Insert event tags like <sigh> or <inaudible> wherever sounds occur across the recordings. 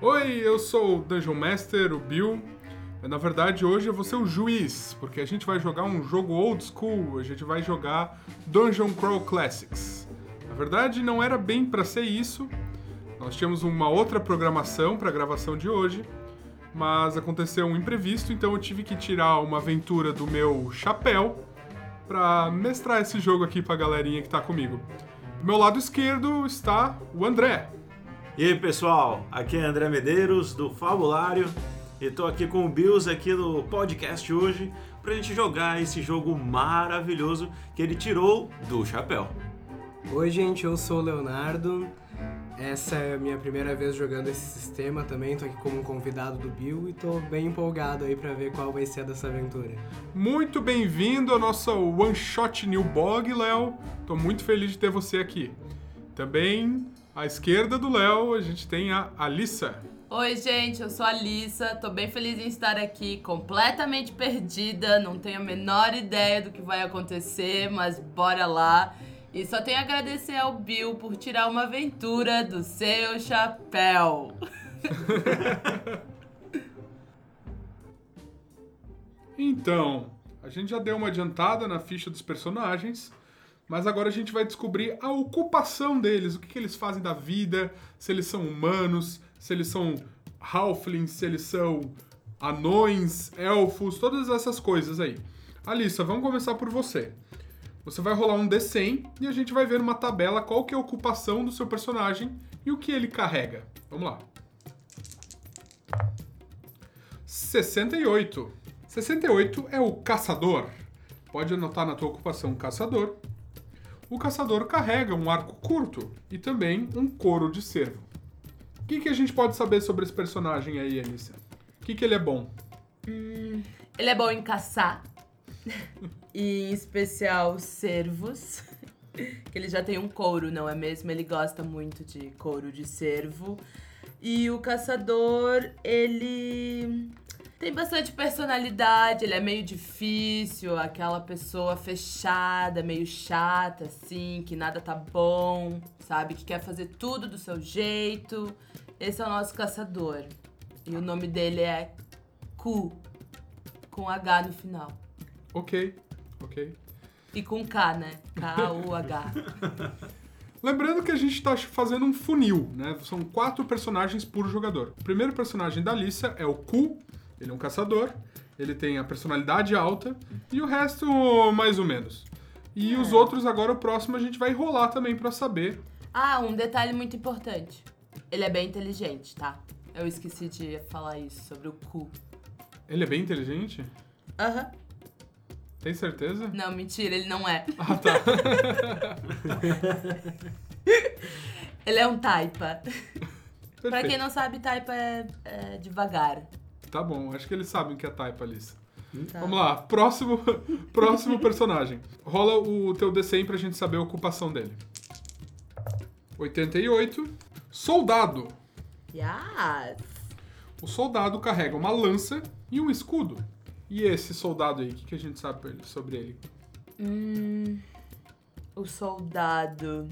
Oi, eu sou o Dungeon Master, o Bill. Na verdade, hoje eu vou ser o juiz, porque a gente vai jogar um jogo old school, a gente vai jogar Dungeon Crawl Classics. Na verdade, não era bem para ser isso. Nós tínhamos uma outra programação para a gravação de hoje, mas aconteceu um imprevisto, então eu tive que tirar uma aventura do meu chapéu para mestrar esse jogo aqui para a galerinha que tá comigo. Do meu lado esquerdo está o André. E aí pessoal, aqui é André Medeiros do Fabulário e tô aqui com o Bills aqui no podcast hoje pra gente jogar esse jogo maravilhoso que ele tirou do chapéu. Oi gente, eu sou o Leonardo. Essa é a minha primeira vez jogando esse sistema também, tô aqui como um convidado do Bill e tô bem empolgado aí pra ver qual vai ser dessa aventura. Muito bem-vindo ao nosso One Shot New Bog, Léo. Tô muito feliz de ter você aqui. Também à esquerda do Léo, a gente tem a Alissa. Oi, gente, eu sou a Alissa, tô bem feliz em estar aqui, completamente perdida, não tenho a menor ideia do que vai acontecer, mas bora lá. E só tenho a agradecer ao Bill por tirar uma aventura do seu chapéu. <laughs> Então, a gente já deu uma adiantada na ficha dos personagens, mas agora a gente vai descobrir a ocupação deles, o que, que eles fazem da vida, se eles são humanos, se eles são halflings, se eles são anões, elfos, todas essas coisas aí. Alissa, vamos começar por você. Você vai rolar um D100 e a gente vai ver numa tabela qual que é a ocupação do seu personagem e o que ele carrega. Vamos lá. 68. 68 é o caçador. Pode anotar na tua ocupação caçador. O caçador carrega um arco curto e também um couro de cervo. O que, que a gente pode saber sobre esse personagem aí, Alissa? O que, que ele é bom? Ele é bom em caçar, <laughs> e em especial cervos, <laughs> que ele já tem um couro, não é mesmo? Ele gosta muito de couro de cervo. E o caçador, ele tem bastante personalidade, ele é meio difícil, aquela pessoa fechada, meio chata, assim, que nada tá bom, sabe? Que quer fazer tudo do seu jeito. Esse é o nosso caçador. E o nome dele é Ku, com H no final. Ok, ok. E com K, né? K-U-H. <laughs> Lembrando que a gente está fazendo um funil, né? São quatro personagens por jogador. O primeiro personagem da Alissa é o Ku, ele é um caçador, ele tem a personalidade alta e o resto mais ou menos. E os outros agora, o próximo, a gente vai rolar também para saber. Ah, um detalhe muito importante. Ele é bem inteligente, tá? Eu esqueci de falar isso sobre o Ku. Ele é bem inteligente? Aham. Tem certeza? Não, mentira, ele não é. Ah, tá. <laughs> Ele é um taipa. <laughs> Pra Perfeito. quem não sabe, taipa é, é devagar. Tá bom, acho que eles sabem que é type, Alissa. Tá? Vamos lá, próximo, <laughs> próximo personagem. Rola o teu D100 pra gente saber a ocupação dele. 88. Soldado. Yes. O soldado carrega uma lança e um escudo. E esse soldado aí, o que, que a gente sabe sobre ele? Hum, o soldado.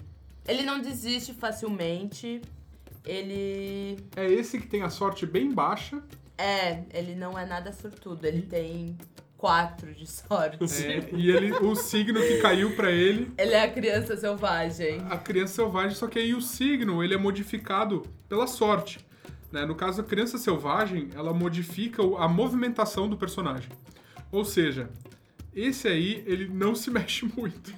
Ele não desiste facilmente. Ele. É esse que tem a sorte bem baixa. É, ele não é nada sortudo. Ele tem quatro de sorte. é, e ele, o signo que caiu pra ele, Ele é a criança selvagem. a criança selvagem, só que aí o signo ele é modificado pela sorte. né? No caso, a criança selvagem, ela modifica a movimentação do personagem. Ou seja, esse aí, ele não se <laughs> mexe muito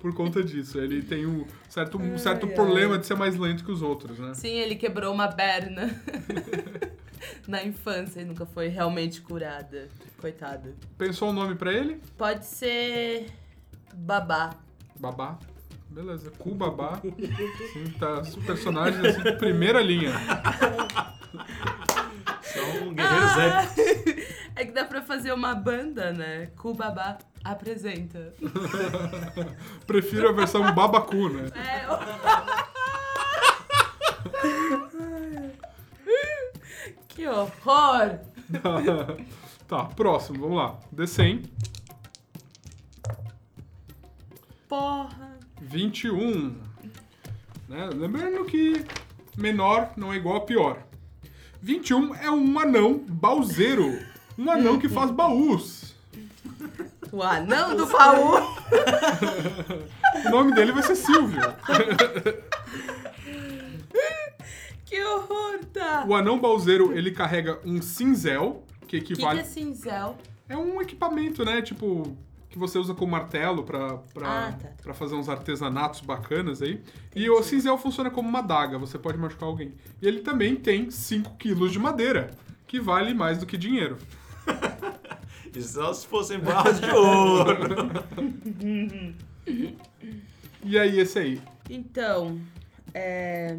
por conta disso. Ele tem um certo, um certo Ai, problema ai. de ser mais lento que os outros, né? Sim, ele quebrou uma perna <laughs> na infância e nunca foi realmente curada. Coitado. Pensou um nome pra ele? Pode ser babá. Babá. Beleza, Cu Babá. Sim, tá. Os personagens assim, de primeira linha. São guerreiros <laughs> épicos. É que dá pra fazer uma banda, né? Kubabá apresenta. <laughs> Prefiro a versão Babacu, né? É, <laughs> que horror! <laughs> tá, próximo, vamos lá. D100. Porra! 21. Né? Lembrando que menor não é igual a pior. 21 é um anão bauzeiro. Um anão que faz baús. O anão do baú. <laughs> O nome dele vai ser Silvio. <laughs> que horror, tá? O anão bauzeiro, ele carrega um cinzel, que O que, que equivale... é cinzel? É um equipamento, né? Tipo, que você usa com martelo pra, pra, Ah, tá. pra fazer uns artesanatos bacanas aí. E o cinzel funciona como uma daga, você pode machucar alguém. E ele também tem 5 quilos de madeira, que vale mais do que dinheiro. <laughs> E só se fossem barras de ouro. <laughs> E aí, esse aí? Então, é.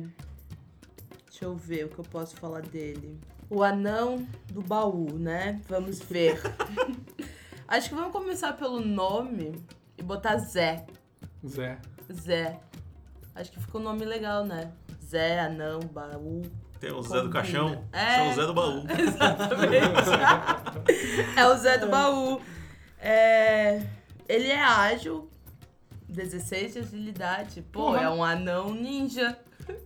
Deixa eu ver o que eu posso falar dele. O anão do baú, né? Vamos ver. <laughs> Acho que vamos começar pelo nome e botar Zé. Zé. Zé. Acho que ficou um nome legal, né? Zé, anão, baú. Tem o Zé do Caixão. É. São o Zé do Baú. <laughs> Exatamente. é o Zé do baú. É, Ele é ágil. 16 de agilidade. Pô, Porra. é um anão ninja.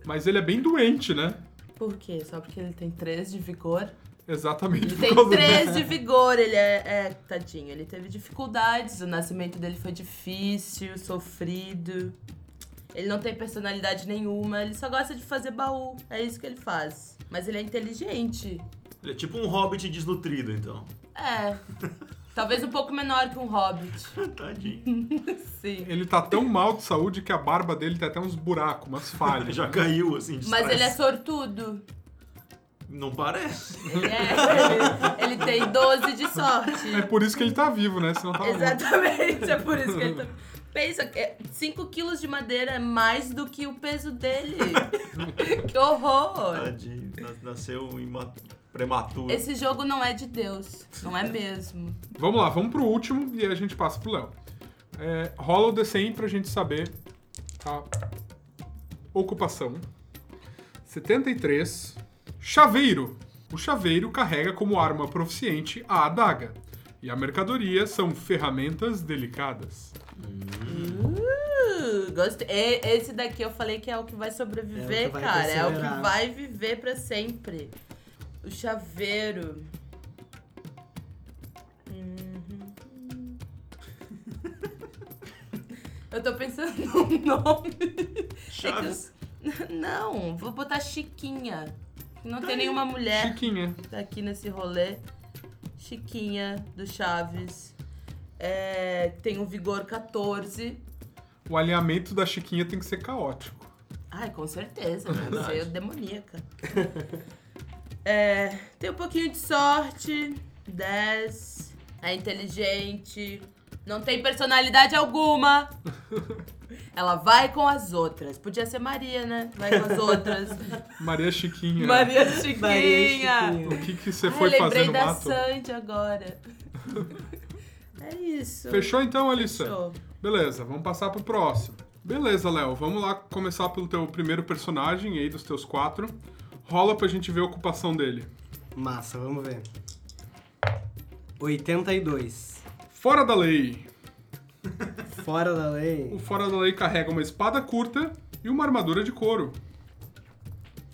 Mas ele é bem doente, né? Por quê? Só porque ele tem 3 de vigor? Exatamente. Ele tem causa 3 de vigor, ele é, é. Tadinho, ele teve dificuldades. O nascimento dele foi difícil, sofrido. Ele não tem personalidade nenhuma, ele só gosta de fazer baú. É isso que ele faz. Mas ele é inteligente. Ele é tipo um hobbit desnutrido, então. É. <laughs> Talvez um pouco menor que um hobbit. <laughs> Tadinho. <laughs> Sim. Ele tá tão mal de saúde que a barba dele tem até uns buracos, umas Ele falhas. <laughs> já caiu, assim, de Mas ele é sortudo. Não parece. Ele é. Ele, ele tem 12 de sorte. É por isso que ele tá vivo, né? Senão tá Exatamente, é por isso que ele tá. Pensa, 5 quilos de madeira é mais do que o peso dele. que horror! Tadinho. nas- Nasceu ima- prematuro. Esse jogo não é de Deus, não é mesmo. Vamos lá, vamos pro último e aí a gente passa pro Léo. É, rola o D100 pra gente saber a ocupação. 73. Chaveiro. O chaveiro carrega como arma proficiente a adaga. E a mercadoria são ferramentas delicadas. Uh, gostei. E- Esse daqui eu falei que é o que vai sobreviver, É o que vai cara. É o que perseverar. vai viver pra sempre. O chaveiro. Uhum. Eu tô pensando num nome. Chaves. Não, vou botar Chiquinha. Não tem nenhuma mulher Chiquinha. tá aqui nesse rolê. Chiquinha do Chaves. É, tem um vigor 14. O alinhamento da Chiquinha tem que ser caótico. Ai, com certeza, deve Verdade. ser demoníaca. <laughs> É, tem um pouquinho de sorte, 10, é inteligente, não tem personalidade alguma. <laughs> Ela vai com as outras. Podia ser Maria, né? Vai com as outras. <laughs> Maria Chiquinha. Maria Chiquinha. O que, que você foi eu fazer lembrei no da mato? Sandy agora. <laughs> É isso. Fechou então, Alissa? Fechou. Beleza, vamos passar pro próximo. Beleza, Léo, vamos lá começar pelo teu primeiro personagem aí dos teus quatro. Rola pra gente ver a ocupação dele. Massa, vamos ver. 82. Fora da lei. Fora da O lei, fora da lei carrega uma espada curta e uma armadura de couro.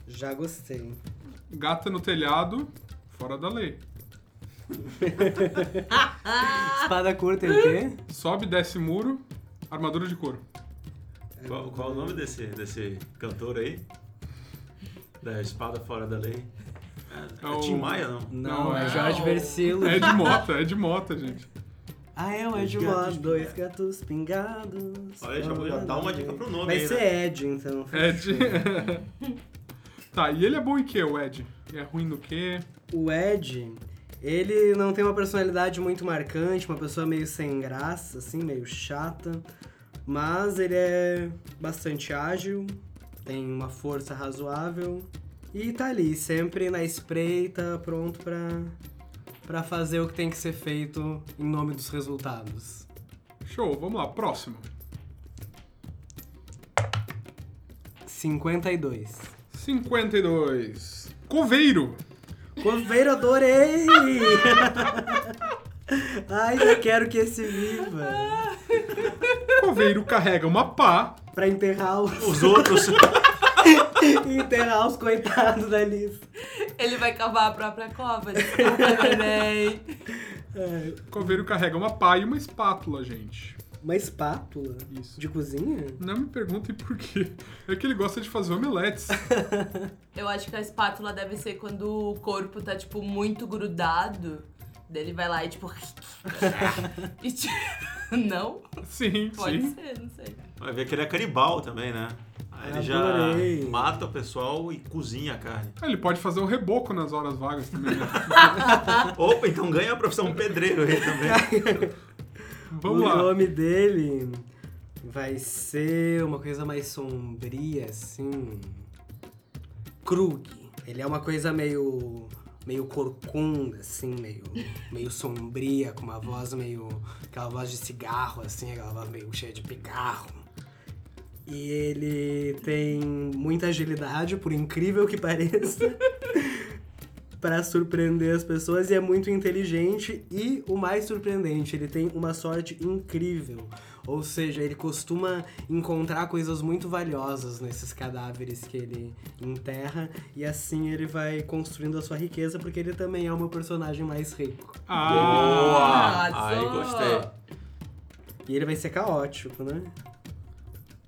já gostei. Gata no telhado, fora da lei. <laughs> Espada curta e o quê? Sobe, desce muro, armadura de couro. Qual, qual o nome desse, desse cantor aí? Da Espada Fora da Lei? É, É é o- Tim Maia, não? Não, Não, é é- Jorge Versilo. É de mota, é de mota, gente. Ah, é o Ed Mod, dois gatos pingados. Olha, já vou já dar uma dica pro nome Vai aí, ser né? Ed, então. Ed. <laughs> tá, e ele é bom em quê, o Ed? É ruim no quê? O Ed, ele não tem uma personalidade muito marcante, uma pessoa meio sem graça, assim, meio chata. Mas ele é bastante ágil, tem uma força razoável e tá ali, sempre na espreita, pronto pra, pra fazer o que tem que ser feito em nome dos resultados. Show, vamos lá, próximo. 52. 52. Coveiro. Coveiro, adorei! <laughs> Ai, já quero que esse viva! Coveiro carrega uma pá Pra enterrar os, Os outros. <laughs> enterrar os coitados da lista. Ele vai cavar a própria cova. Desculpa, <laughs> neném. É, O coveiro carrega uma pá e uma espátula, gente. uma espátula Isso. de cozinha? Não me perguntem por quê. É que ele gosta de fazer omeletes. Eu acho que a espátula deve ser quando o corpo tá, tipo, muito grudado. Daí ele vai lá e, tipo... <laughs> e, tipo... Não? Sim, Pode sim. ser, não sei. Vai ver que ele é canibal também, né? Aí ele Adorei. já mata o pessoal e cozinha a carne. Ah, Ele pode fazer um reboco nas horas vagas também, né? <laughs> Opa, então ganha a profissão pedreiro aí também. <laughs> Vamos o lá. nome dele vai ser uma coisa mais sombria, assim. Krug. Ele é uma coisa meio. Meio corcunda, assim, meio. meio sombria, com uma voz meio. aquela voz de cigarro, assim, aquela voz meio cheia de pigarro. E ele tem muita agilidade, por incrível que <laughs> pareça. Pra surpreender as pessoas e é muito inteligente e o mais surpreendente, ele tem uma sorte incrível. Ou seja, ele costuma encontrar coisas muito valiosas nesses cadáveres que ele enterra e assim ele vai construindo a sua riqueza porque ele também é o meu personagem mais rico. Ah, Boa! Aí Arrasou! gostei. E ele vai ser caótico, né?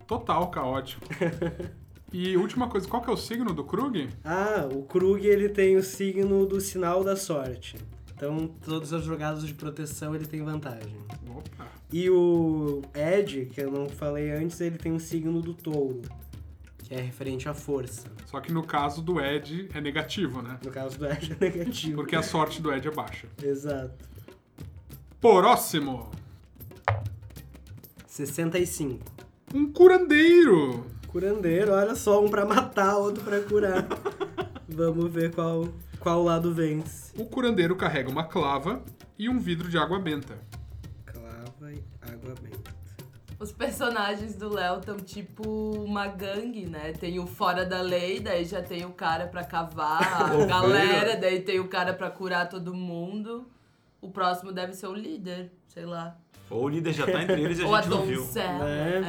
total caótico. <laughs> E última coisa, qual que é o signo do Krug? Ah, o Krug ele tem o signo do sinal da sorte. Então, todas as jogadas de proteção ele tem vantagem. Opa. E o Ed, que eu não falei antes, ele tem o signo do touro, que é referente à força. Só que no caso do Ed é negativo, né? No caso do Ed é negativo. Porque a sorte do Ed é baixa. Exato. Próximo, 65. um curandeiro. Curandeiro, olha só, um pra matar, outro pra curar. <laughs> Vamos ver qual, qual lado vence. O curandeiro carrega uma clava e um vidro de água benta. E água benta. Os personagens do Léo estão tipo uma gangue, né? Tem o fora da lei, daí já tem o cara pra cavar a galera, daí tem o cara pra curar todo mundo. O próximo deve ser o líder, sei lá. Ou o líder já tá entre eles e Ou a a gente não viu. donzela. Né?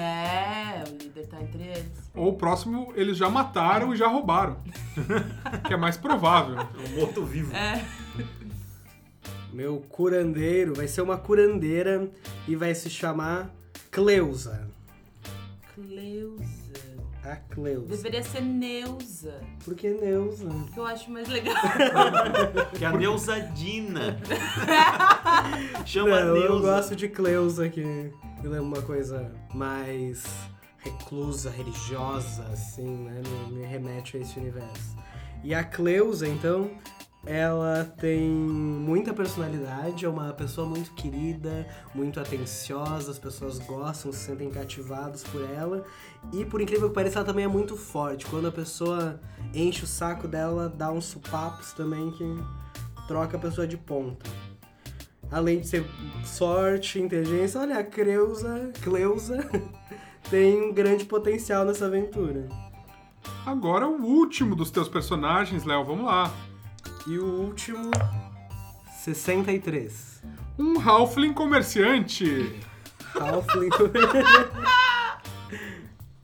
É, o líder tá entre eles. Ou o próximo, eles já mataram e já roubaram. <laughs> que é mais provável. É um morto-vivo. É. Meu curandeiro vai ser uma curandeira e vai se chamar Cleusa. Cleusa. A Cleusa. Deveria ser Neuza, Por que Neuza? que eu acho mais legal. Que é a Neusadina. <laughs> Chama Não, eu Neuza. gosto de Cleusa, que me lembra uma coisa mais reclusa, religiosa, assim, né? Me, me remete a esse universo. E a Cleusa, então, ela tem muita personalidade, é uma pessoa muito querida, muito atenciosa, as pessoas gostam, se sentem cativados por ela. E por incrível que pareça, ela também é muito forte. Quando a pessoa enche o saco dela, dá uns supapos também que troca a pessoa de ponta. Além de ser sorte, inteligência, olha, a Creusa, Cleusa <laughs> tem um grande potencial nessa aventura. Agora o último dos teus personagens, Léo, vamos lá. E o último, 63. Um Halfling comerciante. Halfling. <laughs>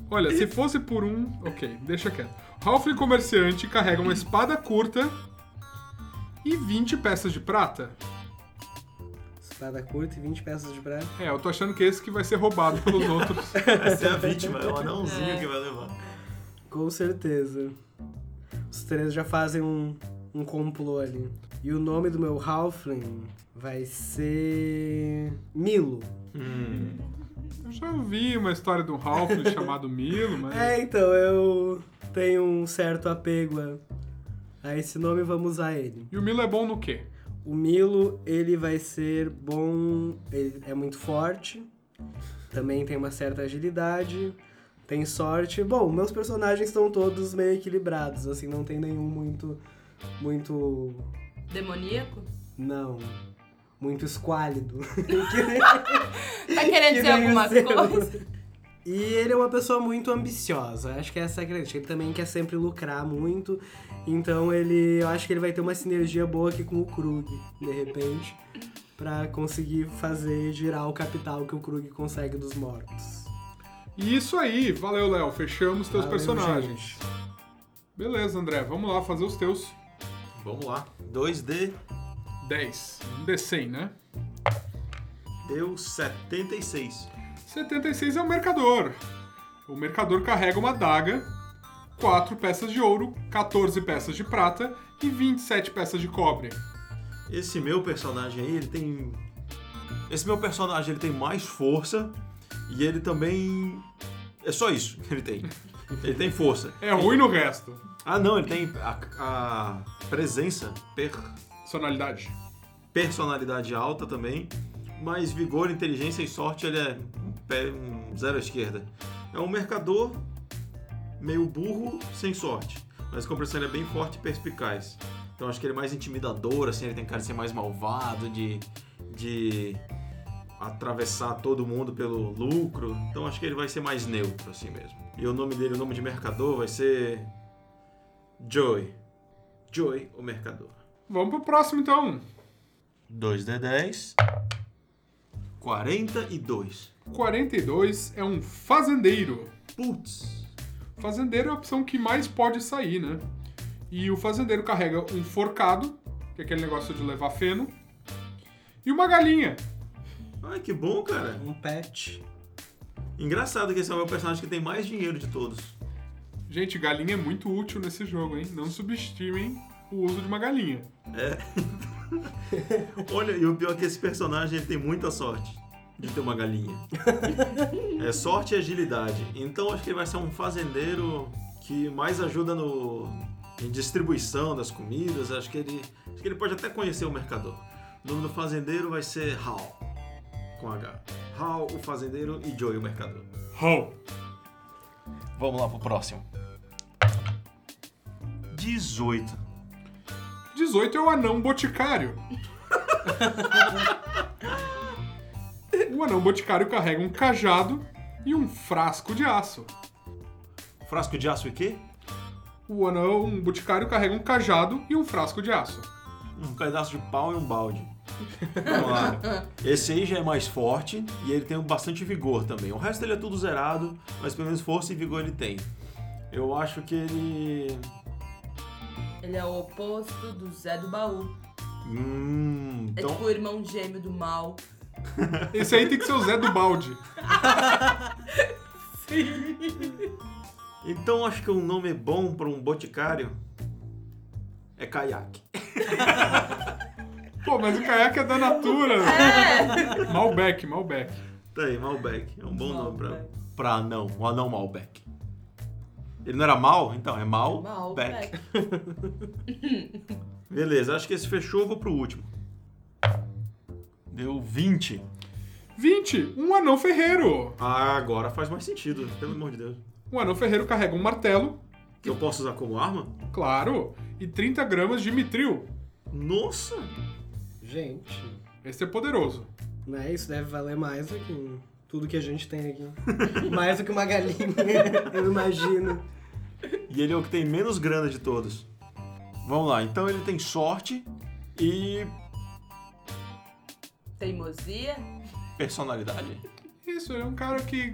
Olha, se fosse por um. Ok, deixa quieto. Halfling comerciante carrega uma espada curta e 20 peças de prata. Espada curta e 20 peças de prata. É, eu tô achando que esse que vai ser roubado pelos <laughs> outros. Essa é a vítima, é o anãozinho É. que vai levar. Com certeza. Os três já fazem um, um complô ali. E o nome do meu Halfling vai ser. Milo. Hum. Eu já ouvi uma história um Halfling <laughs> chamado Milo, mas. É, então, eu tenho um certo apego a, a esse nome, vamos usar ele. E o Milo é bom no quê? O Milo, ele vai ser bom, ele é muito forte, também tem uma certa agilidade, tem sorte. Bom, meus personagens estão todos meio equilibrados, assim, não tem nenhum muito, muito, Demoníaco? não, muito esquálido. <laughs> Tá querendo Que dizer alguma coisa? E ele é uma pessoa muito ambiciosa. Acho que essa é a característica. Ele também quer sempre lucrar muito. Então ele. Eu acho que ele vai ter uma sinergia boa aqui com o Krug, de repente. Pra conseguir fazer girar o capital que o Krug consegue dos mortos. E isso aí, valeu, Léo. Fechamos teus Valeu, personagens. gente. Beleza, André, vamos lá fazer os teus. Vamos lá. 2D 10. Um D100, né? deu 76. 76 é o mercador. O mercador carrega uma adaga, 4 peças de ouro, 14 peças de prata e 27 peças de cobre. Esse meu personagem aí, ele tem. Esse meu personagem ele tem mais força e ele também. É só isso que ele tem. Ele tem força. É ruim no resto. Ah, não, ele tem a, a presença, per, Personalidade. personalidade alta também, mas vigor, inteligência e sorte ele é um, pé, um zero à esquerda. É um mercador meio burro, sem sorte, mas com compreensão ele é bem forte e perspicaz. Então acho que ele é mais intimidador, assim, ele tem cara de ser mais malvado, de, de atravessar todo mundo pelo lucro. Então acho que ele vai ser mais neutro, assim mesmo. E o nome dele, o nome de mercador, vai ser Joey. Joey, o mercador. Vamos pro próximo então. 2D10. 42. 42 é um fazendeiro. Putz. Fazendeiro é a opção que mais pode sair, né? E o fazendeiro carrega um forcado, que é aquele negócio de levar feno, e uma galinha. Ai, que bom, cara. Um pet. Engraçado que esse é o meu personagem que tem mais dinheiro de todos. Gente, galinha é muito útil nesse jogo, hein? Não subestimem o uso de uma galinha. <laughs> Olha, e o pior é que esse personagem ele tem muita sorte de ter uma galinha. <laughs> é sorte e agilidade. Então acho que ele vai ser um fazendeiro que mais ajuda no em distribuição das comidas. Acho que ele acho que ele pode até conhecer o mercador. O nome do fazendeiro vai ser Hal com H. Hal, o fazendeiro e Joey, o mercador. How? Vamos lá pro próximo. 18. 18 é o anão boticário. o anão boticário carrega um cajado e um frasco de aço. Frasco de aço e quê? O anão boticário carrega um cajado e um frasco de aço. Um pedaço de pau e um balde. Vamos lá. Esse aí já é mais forte e ele tem bastante vigor também. O resto ele é tudo zerado, mas pelo menos força e vigor ele tem. Eu acho que ele. Ele é o oposto do Zé do Baú. Hum. É Então. tipo o irmão gêmeo do mal. <laughs> Esse aí tem que ser o Zé do Balde. <laughs> Então acho que um nome bom para um boticário é caiaque. Pô, mas o caiaque é da Natura. <laughs> É! Malbec, Malbec. Tá aí, Malbec. É um bom nome pra, Malbec. pra anão. Um anão Malbec. Ele não era mal? Então, é Malbec. Malbec. <laughs> Beleza, acho que esse fechou, eu vou pro último. Deu 20. 20, um anão ferreiro. Ah, agora faz mais sentido, pelo amor de Deus. Um anão ferreiro carrega um martelo, Que eu posso usar como arma? claro, e 30 gramas de mitril. Nossa! Gente, Esse é poderoso. né? Isso deve valer mais do que tudo que a gente tem aqui. <laughs> mais do que uma galinha, <laughs> eu imagino. E ele é o que tem menos grana de todos. Vamos lá, então ele tem sorte e Teimosia. personalidade. Isso, ele é um cara que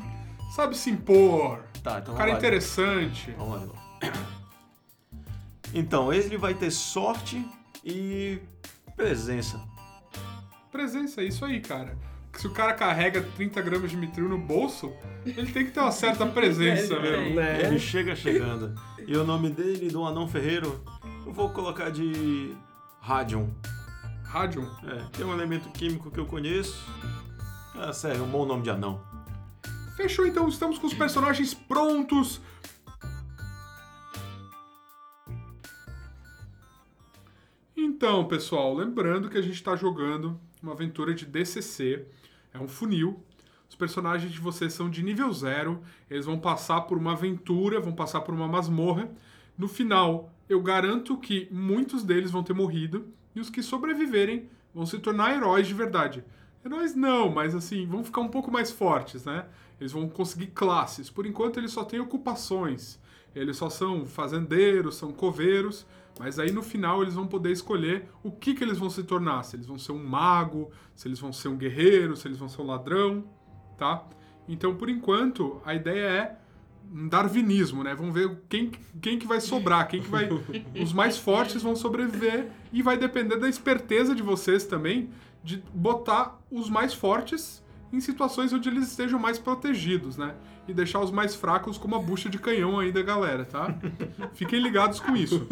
sabe se impor. Tá, então Um cara lá. interessante. Vamos lá, de novo. Então, ele vai ter sorte e presença. Presença, é isso aí, cara. Se o cara carrega 30 gramas de mitril no bolso, ele tem que ter uma certa presença Ele <laughs> mesmo. Né? Ele chega chegando. E o nome dele, do anão ferreiro, eu vou colocar de Radium. Radium. É, tem um elemento químico que eu conheço. Ah, sério, um bom nome de anão. Fechou então, estamos com os personagens prontos. Então, pessoal, lembrando que a gente está jogando uma aventura de DCC, é um funil. Os personagens de vocês são de nível zero, eles vão passar por uma aventura, vão passar por uma masmorra. No final, eu garanto que muitos deles vão ter morrido e os que sobreviverem vão se tornar heróis de verdade. Heróis não, mas assim, vão ficar um pouco mais fortes, né? Eles vão conseguir classes. Por enquanto, eles só têm ocupações. Eles só são fazendeiros, são coveiros, mas aí no final eles vão poder escolher o que, que eles vão se tornar. Se eles vão ser um mago, se eles vão ser um guerreiro, se eles vão ser um ladrão, tá? Então, por enquanto, a ideia é um darwinismo, né? Vamos ver quem, quem que vai sobrar, quem que vai. <laughs> Os mais fortes vão sobreviver e vai depender da esperteza de vocês também de botar os mais fortes em situações onde eles estejam mais protegidos, né? E deixar os mais fracos como a bucha de canhão aí da galera, tá? Fiquem ligados com isso.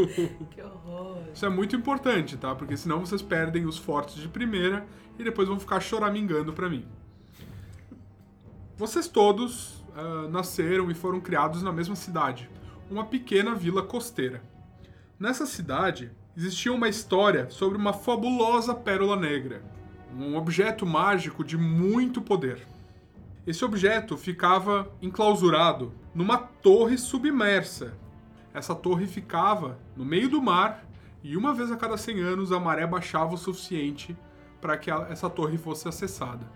Que horror. Isso é muito importante, tá? Porque senão vocês perdem os fortes de primeira e depois vão ficar choramingando pra mim. Vocês todos ah, nasceram e foram criados na mesma cidade, uma pequena vila costeira. Nessa cidade existia uma história sobre uma fabulosa pérola negra, um objeto mágico de muito poder. Esse objeto ficava enclausurado numa torre submersa. Essa torre ficava no meio do mar e uma vez a cada 100 anos a maré baixava o suficiente para que essa torre fosse acessada.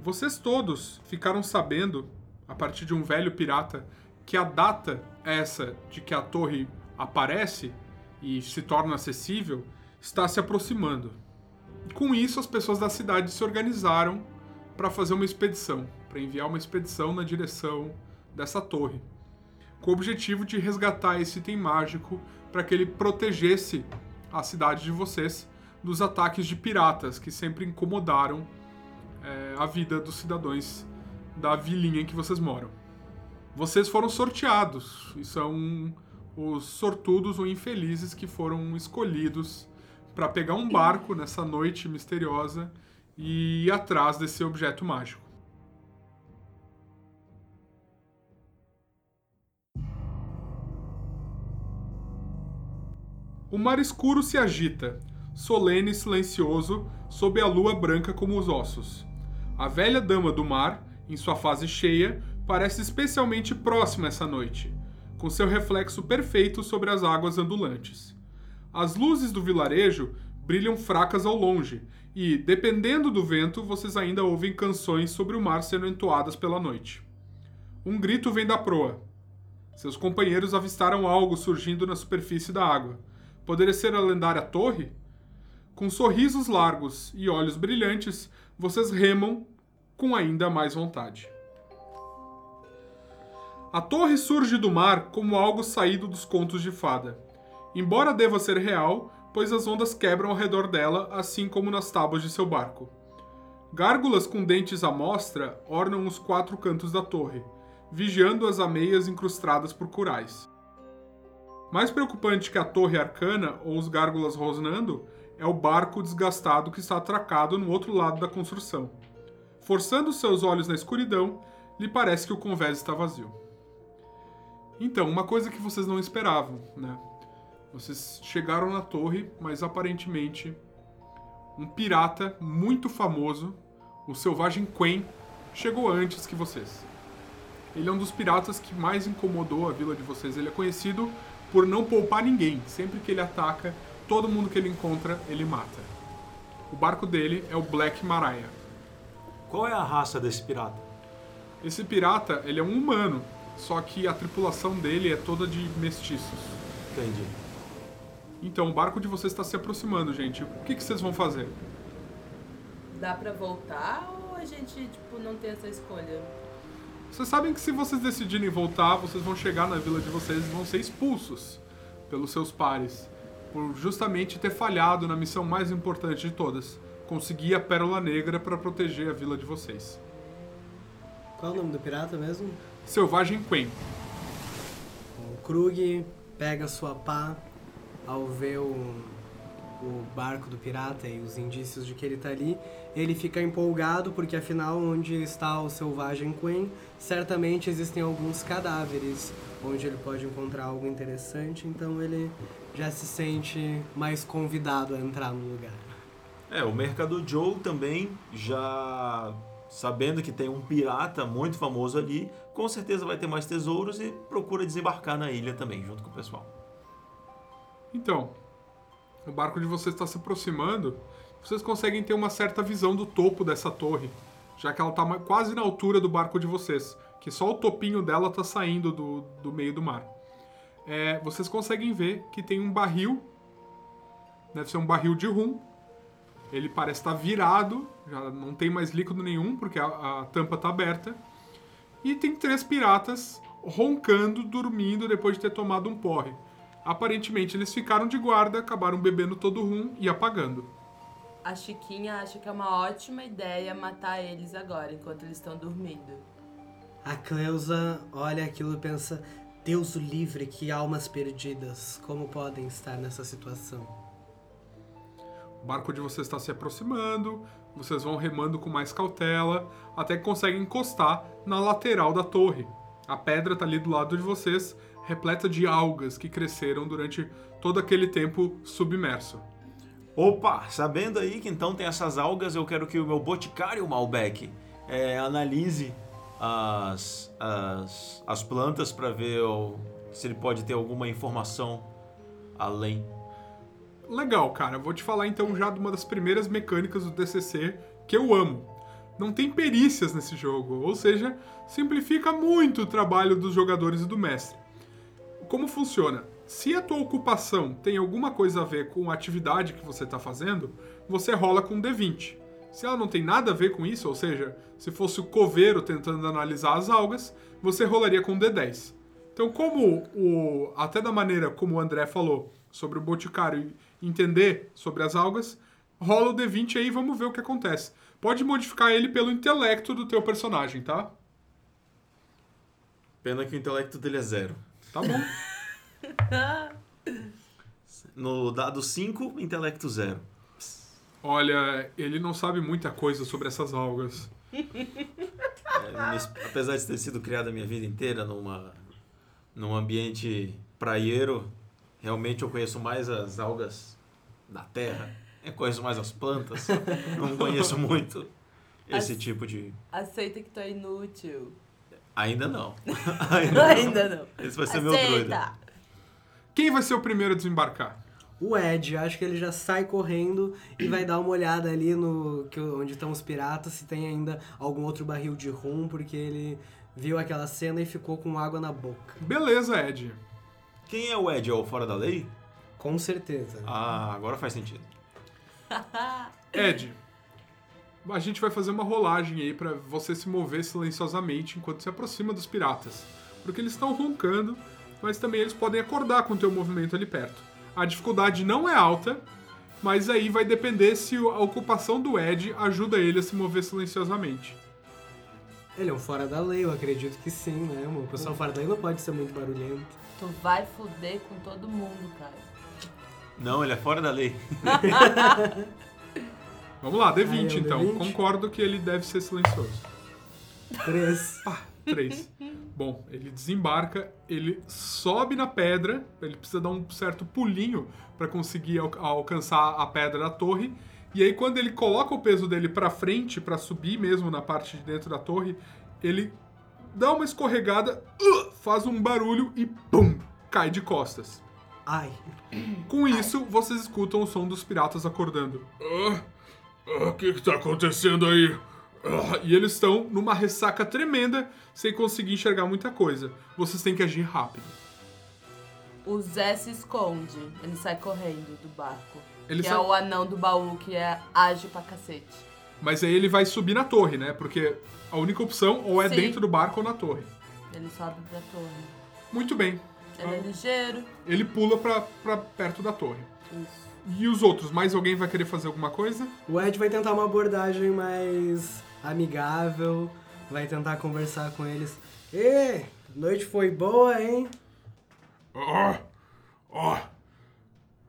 Vocês todos ficaram sabendo, a partir de um velho pirata, que a data essa de que a torre aparece e se torna acessível está se aproximando. Com isso, as pessoas da cidade se organizaram para fazer uma expedição, para enviar uma expedição na direção dessa torre, com o objetivo de resgatar esse item mágico para que ele protegesse a cidade de vocês dos ataques de piratas que sempre incomodaram é, a vida dos cidadãos da vilinha em que vocês moram. Vocês foram sorteados e são os sortudos ou infelizes que foram escolhidos para pegar um barco nessa noite misteriosa e ir atrás desse objeto mágico. O mar escuro se agita, solene e silencioso, sob a lua branca como os ossos. A velha dama do mar, em sua fase cheia, parece especialmente próxima essa noite, com seu reflexo perfeito sobre as águas andulantes. As luzes do vilarejo brilham fracas ao longe, e, dependendo do vento, vocês ainda ouvem canções sobre o mar sendo entoadas pela noite. Um grito vem da proa. Seus companheiros avistaram algo surgindo na superfície da água. Poderia ser a lendária torre? Com sorrisos largos e olhos brilhantes, vocês remam com ainda mais vontade. A torre surge do mar como algo saído dos contos de fada. Embora deva ser real, pois as ondas quebram ao redor dela, assim como nas tábuas de seu barco. Gárgulas com dentes à mostra ornam os quatro cantos da torre, vigiando as ameias incrustadas por corais. Mais preocupante que a torre arcana ou os gárgulas rosnando é o barco desgastado que está atracado no outro lado da construção. Forçando seus olhos na escuridão, lhe parece que o convés está vazio. Então, uma coisa que vocês não esperavam, né? Vocês chegaram na torre, mas aparentemente um pirata muito famoso, o Selvagem Quen, chegou antes que vocês. Ele é um dos piratas que mais incomodou a vila de vocês. Ele é conhecido por não poupar ninguém. Sempre que ele ataca, todo mundo que ele encontra, ele mata. O barco dele é o Black Mariah. Qual é a raça desse pirata? Esse pirata, ele é um humano, só que a tripulação dele é toda de mestiços. Entendi. Então, o barco de vocês está se aproximando, gente. O que, que vocês vão fazer? Dá pra voltar ou a gente, tipo, não tem essa escolha? Vocês sabem que se vocês decidirem voltar, vocês vão chegar na vila de vocês e vão ser expulsos pelos seus pares. Por justamente ter falhado na missão mais importante de todas. Conseguir a Pérola Negra para proteger a vila de vocês. Qual é o nome do pirata mesmo? Selvagem Quen. O Krug pega sua pá ao ver o, o barco do pirata e os indícios de que ele tá ali. Ele fica empolgado porque afinal onde está o selvagem Quen, certamente existem alguns cadáveres onde ele pode encontrar algo interessante, então ele já se sente mais convidado a entrar no lugar. É, o Mercador Joe também já sabendo que tem um pirata muito famoso ali, com certeza vai ter mais tesouros e procura desembarcar na ilha também, junto com o pessoal. Então, o barco de vocês está se aproximando. Vocês conseguem ter uma certa visão do topo dessa torre, já que ela está quase na altura do barco de vocês, que só o topinho dela está saindo do, do meio do mar. É, vocês conseguem ver que tem um barril, deve ser um barril de rum. Ele parece estar virado, já não tem mais líquido nenhum, porque a, a tampa está aberta. E tem três piratas roncando, dormindo depois de ter tomado um porre. Aparentemente eles ficaram de guarda, acabaram bebendo todo rum e apagando. A Chiquinha acha que é uma ótima ideia matar eles agora, enquanto eles estão dormindo. A Cleusa olha aquilo e pensa: Deus o livre, que almas perdidas, como podem estar nessa situação? O barco de vocês está se aproximando, vocês vão remando com mais cautela, até que conseguem encostar na lateral da torre. A pedra está ali do lado de vocês, repleta de algas que cresceram durante todo aquele tempo submerso. Opa, sabendo aí que então tem essas algas, eu quero que o meu boticário Malbec é, analise as, as, as plantas para ver o- se ele pode ter alguma informação além. Legal, cara. Vou te falar então já de uma das primeiras mecânicas do DCC que eu amo. Não tem perícias nesse jogo, ou seja, simplifica muito o trabalho dos jogadores e do mestre. Como funciona? Se a tua ocupação tem alguma coisa a ver com a atividade que você está fazendo, você rola com um D20. Se ela não tem nada a ver com isso, ou seja, se fosse o coveiro tentando analisar as algas, você rolaria com um D10. Então, como o até da maneira como o André falou sobre o boticário entender sobre as algas, rola o D20 aí e vamos ver o que acontece. Pode modificar ele pelo intelecto do teu personagem, tá? Pena que o intelecto dele é zero. Tá bom. No dado 5, intelecto zero. Olha, ele não sabe muita coisa sobre essas algas. É, apesar de ter sido criado a minha vida inteira numa, num ambiente praieiro, realmente eu conheço mais as algas da terra. Eu conheço mais as plantas. Não conheço muito esse As- tipo de. Aceita que tu é inútil. Ainda não. <laughs> Ainda não. Ainda não. Esse vai ser meu druida. Aceita! Quem vai ser o primeiro a desembarcar? O Ed, acho que ele já sai correndo e vai dar uma olhada ali no que, onde estão os piratas, se tem ainda algum outro barril de rum, porque ele viu aquela cena e ficou com água na boca. Beleza, Ed. Quem é o Ed? É o fora da lei? Com certeza. Ah, agora faz sentido. Ed, a gente vai fazer uma rolagem aí pra você se mover silenciosamente enquanto se aproxima dos piratas. Porque eles estão roncando, mas também eles podem acordar com o teu movimento ali perto. A dificuldade não é alta, mas aí vai depender se a ocupação do Ed ajuda ele a se mover silenciosamente. Ele é um fora da lei, eu acredito que sim, né? Uma pessoa fora da lei não pode ser muito barulhento. Tu vai fuder com todo mundo, cara. Não, ele é fora da lei. <laughs> Vamos lá, D20 Aí é então. D20. Concordo que ele deve ser silencioso. Três. Ah, três. Bom, ele desembarca, ele sobe na pedra, ele precisa dar um certo pulinho para conseguir al- alcançar a pedra da torre. E aí quando ele coloca o peso dele para frente para subir mesmo na parte de dentro da torre, ele dá uma escorregada, uh, faz um barulho e pum, cai de costas. Ai. Com isso, vocês escutam o som dos piratas acordando. Ah, ah, O que está acontecendo aí? Ah, e eles estão numa ressaca tremenda, sem conseguir enxergar muita coisa. Vocês têm que agir rápido. O Zé se esconde. Ele sai correndo do barco. Ele que sai- é o anão do baú, que é ágil pra cacete. Mas aí ele vai subir na torre, né? Porque a única opção ou é Sim. dentro do barco ou na torre. Ele sobe pra torre. Muito bem. Ele é ligeiro. Ele pula pra, pra perto da torre. Isso. E os outros? Mais alguém vai querer fazer alguma coisa? O Ed vai tentar uma abordagem mais amigável, vai tentar conversar com eles. Ê, noite foi boa, hein? Ah, ah,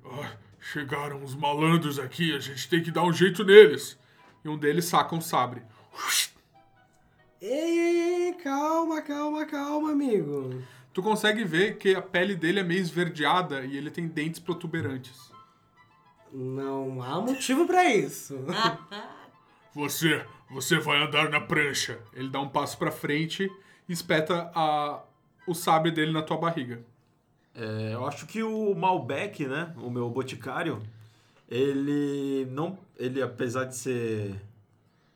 ah, chegaram os malandros aqui, a gente tem que dar um jeito neles. E um deles saca um sabre. Ei, ei, ei, calma, calma, calma, amigo. Tu consegue ver que a pele dele é meio esverdeada e ele tem dentes protuberantes. Não há motivo pra isso. <laughs> Você, você vai andar na prancha. Ele dá um passo pra frente e espeta a, o sabre dele na tua barriga. É, eu acho que o Malbec, né, o meu boticário, ele não, ele apesar de ser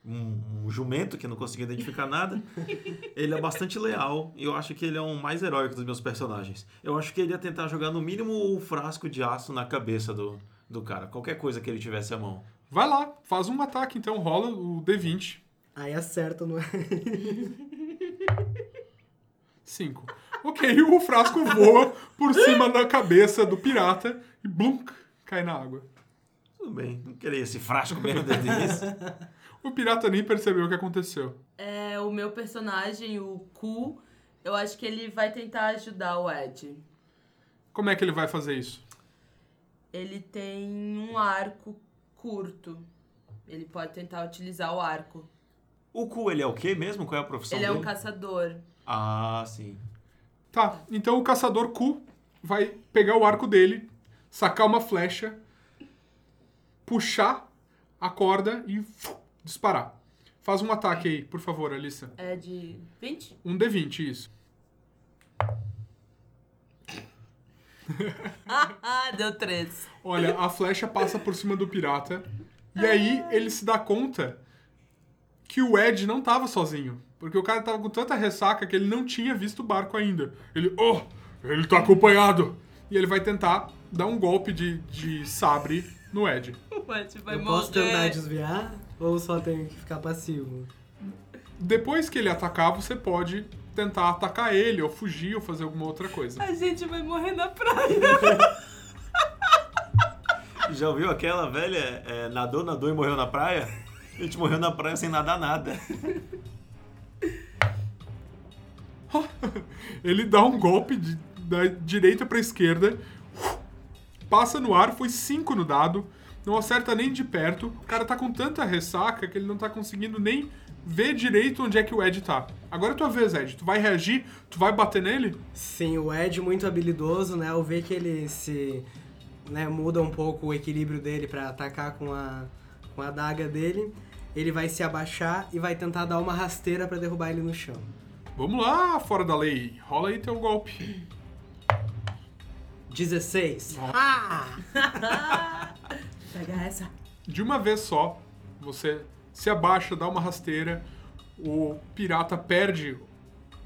um, um jumento que não conseguia identificar nada, <laughs> ele é bastante leal e eu acho que ele é um mais heróico dos meus personagens. Eu acho que ele ia tentar jogar no mínimo o frasco de aço na cabeça do, do cara, qualquer coisa que ele tivesse à mão. Vai lá, faz um ataque então, rola o D20. Aí acerta, não é? 5. Ok, o frasco voa por cima da cabeça do pirata e blunk, cai na água. Tudo bem, não queria esse frasco mesmo desde o <laughs> início. O pirata nem percebeu o que aconteceu. É, o meu personagem, o Ku, eu acho que ele vai tentar ajudar o Ed. Como é que ele vai fazer isso? Ele tem um arco curto. Ele pode tentar utilizar o arco. O cu, ele é o quê mesmo? Qual é a profissão Ele é um dele? caçador. Ah, sim. Tá, então o caçador Ku vai pegar o arco dele, sacar uma flecha, puxar a corda e disparar. Faz um ataque aí, por favor, Alissa. É de 20? Um D20, isso. <laughs> Deu 3. Olha, a flecha passa por cima do pirata. E aí ele se dá conta que o Ed não tava sozinho. Porque o cara tava com tanta ressaca que ele não tinha visto o barco ainda. Ele, oh, ele tá acompanhado. E ele vai tentar dar um golpe de, de sabre no Ed. O Ed vai Eu posso tentar morrer. desviar ou só tenho que ficar passivo? Depois que ele atacar, você pode tentar atacar ele, ou fugir, ou fazer alguma outra coisa. A gente vai morrer na praia. <laughs> Já ouviu aquela velha é, nadou, nadou e morreu na praia? A gente morreu na praia sem nadar nada. <laughs> Ele dá um golpe de- da direita pra esquerda, passa no ar, foi 5 no dado, não acerta nem de perto. O cara tá com tanta ressaca que ele não tá conseguindo nem ver direito onde é que o Ed tá. Agora é tua vez, Ed. Tu vai reagir? Tu vai bater nele? Sim, o Ed muito habilidoso, né? Ao ver que ele se né, muda um pouco o equilíbrio dele pra atacar com a, com a adaga dele, ele vai se abaixar e vai tentar dar uma rasteira pra derrubar ele no chão. Vamos lá, fora da lei. Rola aí teu golpe. 16. <laughs> Pega essa. De uma vez só, você se abaixa, dá uma rasteira, o pirata perde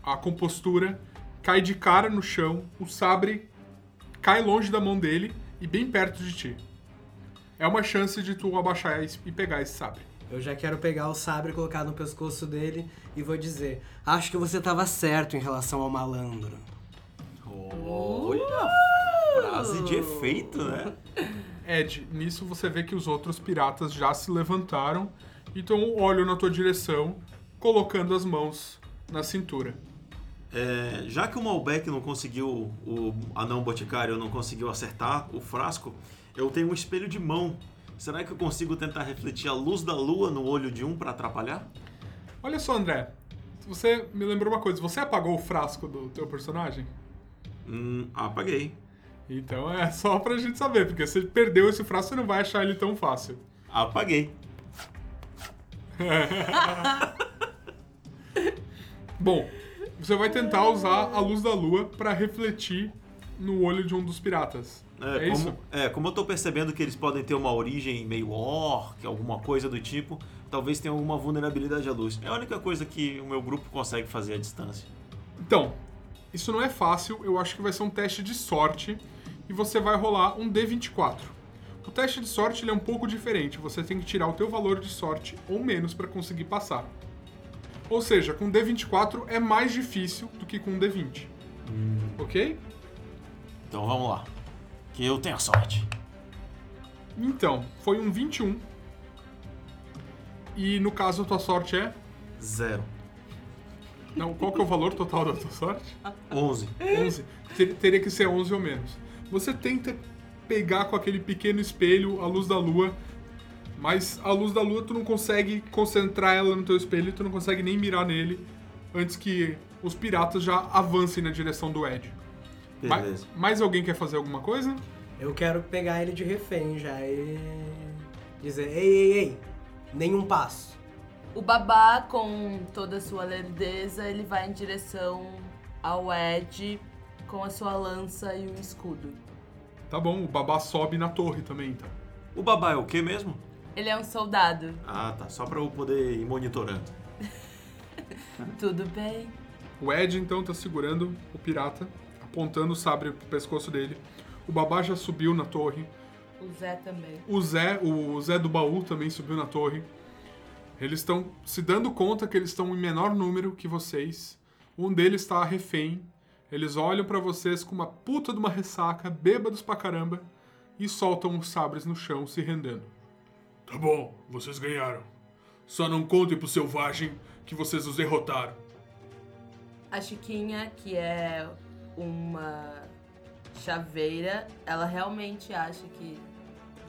a compostura, cai de cara no chão, o sabre cai longe da mão dele e bem perto de ti. É uma chance de tu abaixar e e pegar esse sabre. Eu já quero pegar o sabre e colocar no pescoço dele e vou dizer: Acho que você tava certo em relação ao malandro. Olha, frase de efeito, né? <laughs> Ed, nisso você vê que os outros piratas já se levantaram e então olham na tua direção, colocando as mãos na cintura. É, já que o Malbec não conseguiu, o anão boticário não conseguiu acertar o frasco, eu tenho um espelho de mão. Será que eu consigo tentar refletir a luz da lua no olho de um pra atrapalhar? Olha só, André. Você me lembrou uma coisa. Você apagou o frasco do teu personagem? Hum, apaguei. Então é só pra gente saber, porque se perdeu esse frasco, você não vai achar ele tão fácil. Apaguei. <laughs> Bom, você vai tentar usar a luz da lua pra refletir no olho de um dos piratas. É, É, como, isso? é, como eu tô percebendo que eles podem ter uma origem meio orc, alguma coisa do tipo, talvez tenha alguma vulnerabilidade à luz. É a única coisa que o meu grupo consegue fazer à distância. Então, isso não é fácil. Eu acho que vai ser um teste de sorte e você vai rolar um D24. O teste de sorte é um pouco diferente. Você tem que tirar o teu valor de sorte ou menos pra conseguir passar. Ou seja, com D24 é mais difícil do que com D20. Ok? Então vamos lá. Que eu tenha sorte. Então, foi um 21. E no caso a tua sorte é? Zero. Não, qual que é o valor total da tua sorte? 11. 11. Ter- teria que ser 11 ou menos. Você tenta pegar com aquele pequeno espelho a luz da lua, mas a luz da lua tu não consegue concentrar ela no teu espelho e tu não consegue nem mirar nele antes que os piratas já avancem na direção do Ed. Ma- Beleza. mais alguém quer fazer alguma coisa? Eu quero pegar ele de refém já e dizer: Ei, ei, ei, nenhum passo. O babá, com toda a sua lerdeza, ele vai em direção ao Ed com a sua lança e o escudo. Tá bom, o babá sobe na torre também, então. O babá é o que mesmo? Ele é um soldado. Ah, tá. Só pra eu poder ir monitorando. <laughs> Tudo bem? O Ed então tá segurando o pirata, apontando o sabre pro pescoço dele. O babá já subiu na torre. O Zé também. O Zé, o Zé do baú também subiu na torre. Eles estão se dando conta que eles estão em menor número que vocês. Um deles está refém. Eles olham pra vocês com uma puta de uma ressaca, bêbados pra caramba, e soltam os sabres no chão, se rendendo. Tá bom, vocês ganharam. Só não contem pro selvagem que vocês os derrotaram. A Chiquinha, que é uma chaveira, ela realmente acha que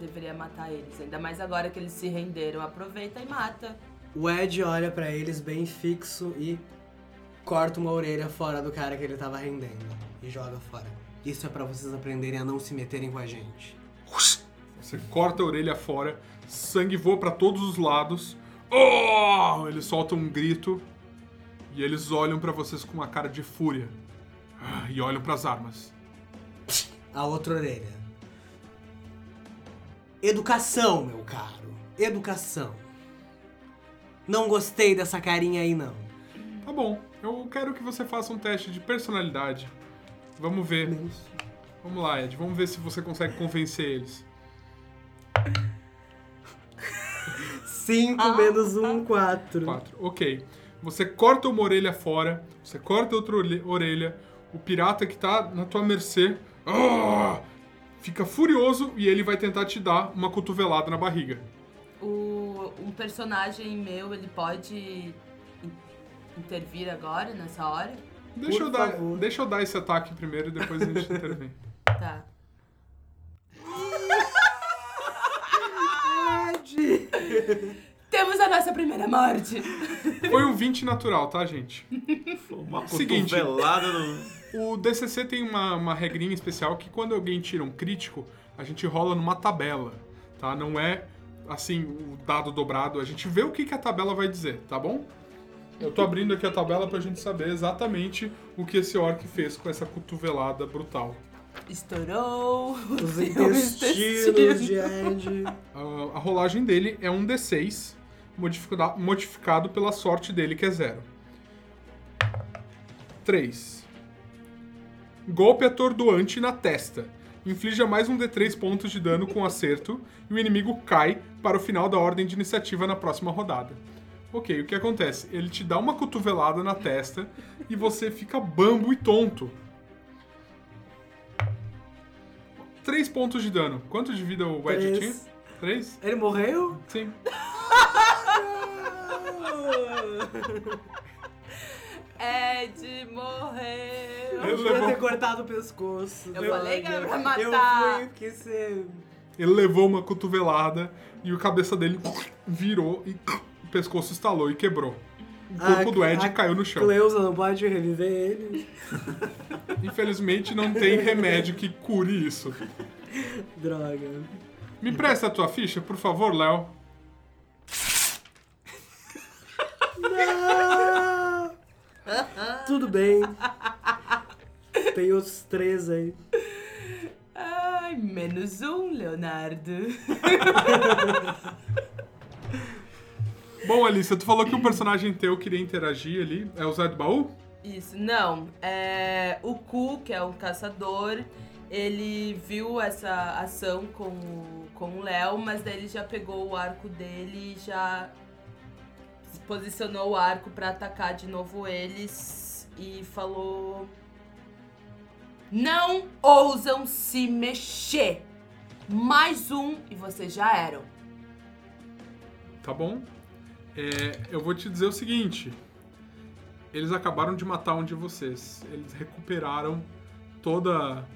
deveria matar eles. Ainda mais agora que eles se renderam. Aproveita e mata. O Ed olha pra eles bem fixo e corta uma orelha fora do cara que ele tava rendendo e joga fora. Isso é pra vocês aprenderem a não se meterem com a gente. Você corta a orelha fora, sangue voa pra todos os lados. Oh! Eles soltam um grito e eles olham pra vocês com uma cara de fúria. Ah, E olham pras armas. A outra orelha. Educação, meu caro. Educação. Não gostei dessa carinha aí, não. Tá bom, eu quero que você faça um teste de personalidade. Vamos ver. Vamos lá, Ed. Vamos ver se você consegue convencer eles. 5 menos 1, um, 4. Quatro. Ok. Você corta uma orelha fora, você corta outra orelha- orelha, o pirata que tá na tua mercê ah, fica furioso e ele vai tentar te dar uma cotovelada na barriga. O, um personagem meu, ele pode intervir agora, nessa hora? Deixa, Por eu dar, favor. deixa eu dar esse ataque primeiro e depois a gente intervém. <laughs> Tá. Temos a nossa primeira morte. Foi um 20 natural, tá, gente? Uma Seguinte. cotovelada no... O DCC tem uma, uma regrinha especial que quando alguém tira um crítico, a gente rola numa tabela, tá? Não é, assim, o dado dobrado. A gente vê o que, que a tabela vai dizer, tá bom? Eu tô abrindo aqui a tabela pra gente saber exatamente o que esse orc fez com essa cotovelada brutal. Estourou. Os intestinos de Ed. Ah, a rolagem dele é um D6, modificado, modificado pela sorte dele, que é zero. 3. Golpe atordoante na testa. Inflija mais um D3 pontos de dano com acerto e o inimigo cai para o final da ordem de iniciativa na próxima rodada. Ok, o que acontece? Ele te dá uma cotovelada na testa e você fica bambo e tonto. 3 pontos de dano. Quanto de vida o Ed Três. tinha? 3? Ele morreu? Sim. <laughs> Ed morreu. Ele Eu devia levou- ter cortado o pescoço. Eu falei que era pra Eu matar. fui, quis ser... Ele levou uma cotovelada e o cabeça dele virou e pescoço estalou e quebrou. O corpo A- do Ed caiu no chão. Cleusa não pode reviver ele. <laughs> Infelizmente não tem remédio que cure isso. Droga. Me presta a tua ficha, por favor, Léo. Não! Tudo bem. Tem outros três aí. Ai, menos um, Leonardo. <laughs> Bom, Alicia, tu falou que um personagem teu queria interagir ali. É o Zé do Baú? Isso, não. É, o Ku, que é um caçador, ele viu essa ação com, o- com o Léo, mas daí ele já pegou o arco dele e já posicionou o arco pra atacar de novo eles e falou: Não ousam se mexer! Mais um e vocês já eram. Tá bom? É, eu vou te dizer o seguinte. Eles acabaram de matar um de vocês. Eles recuperaram toda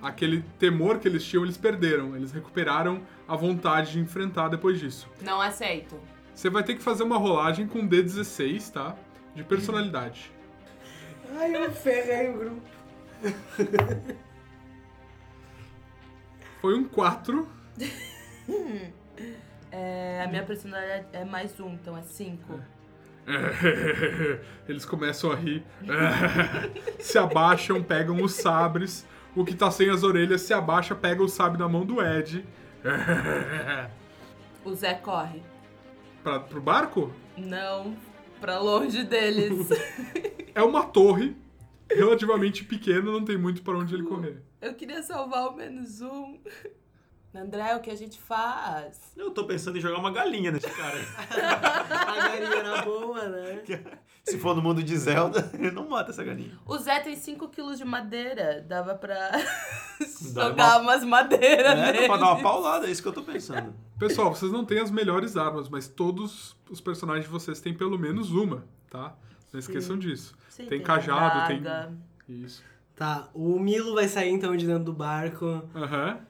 aquele temor que eles tinham, eles perderam. Eles recuperaram a vontade de enfrentar depois disso. Não aceito. Você vai ter que fazer uma rolagem com D16, tá? De personalidade. Ai, eu ferrei o grupo. Foi um 4. <laughs> É, a minha personalidade é mais um, então é cinco. <laughs> Eles começam a rir. <laughs> se abaixam, pegam os sabres. O que tá sem as orelhas se abaixa, pega o sabre na mão do Ed. <laughs> O Zé corre. pra, pro barco? Não, pra longe deles. É uma torre relativamente pequena, não tem muito pra onde ele correr. Eu queria salvar o menos um. André, o que a gente faz? Eu tô pensando em jogar uma galinha nesse cara. aí. <laughs> A galinha era boa, né? <laughs> Se for no mundo de Zelda, ele não mata essa galinha. O Zé tem 5 quilos de madeira. Dava pra <laughs> Dá jogar uma- umas madeiras É, nele. dá pra dar uma paulada, é isso que eu tô pensando. Pessoal, vocês não têm as melhores armas, mas todos os personagens de vocês têm pelo menos uma, tá? Não esqueçam disso. Sim, tem tem cajado, tem. Isso. Tá, o Milo vai sair então de dentro do barco Aham.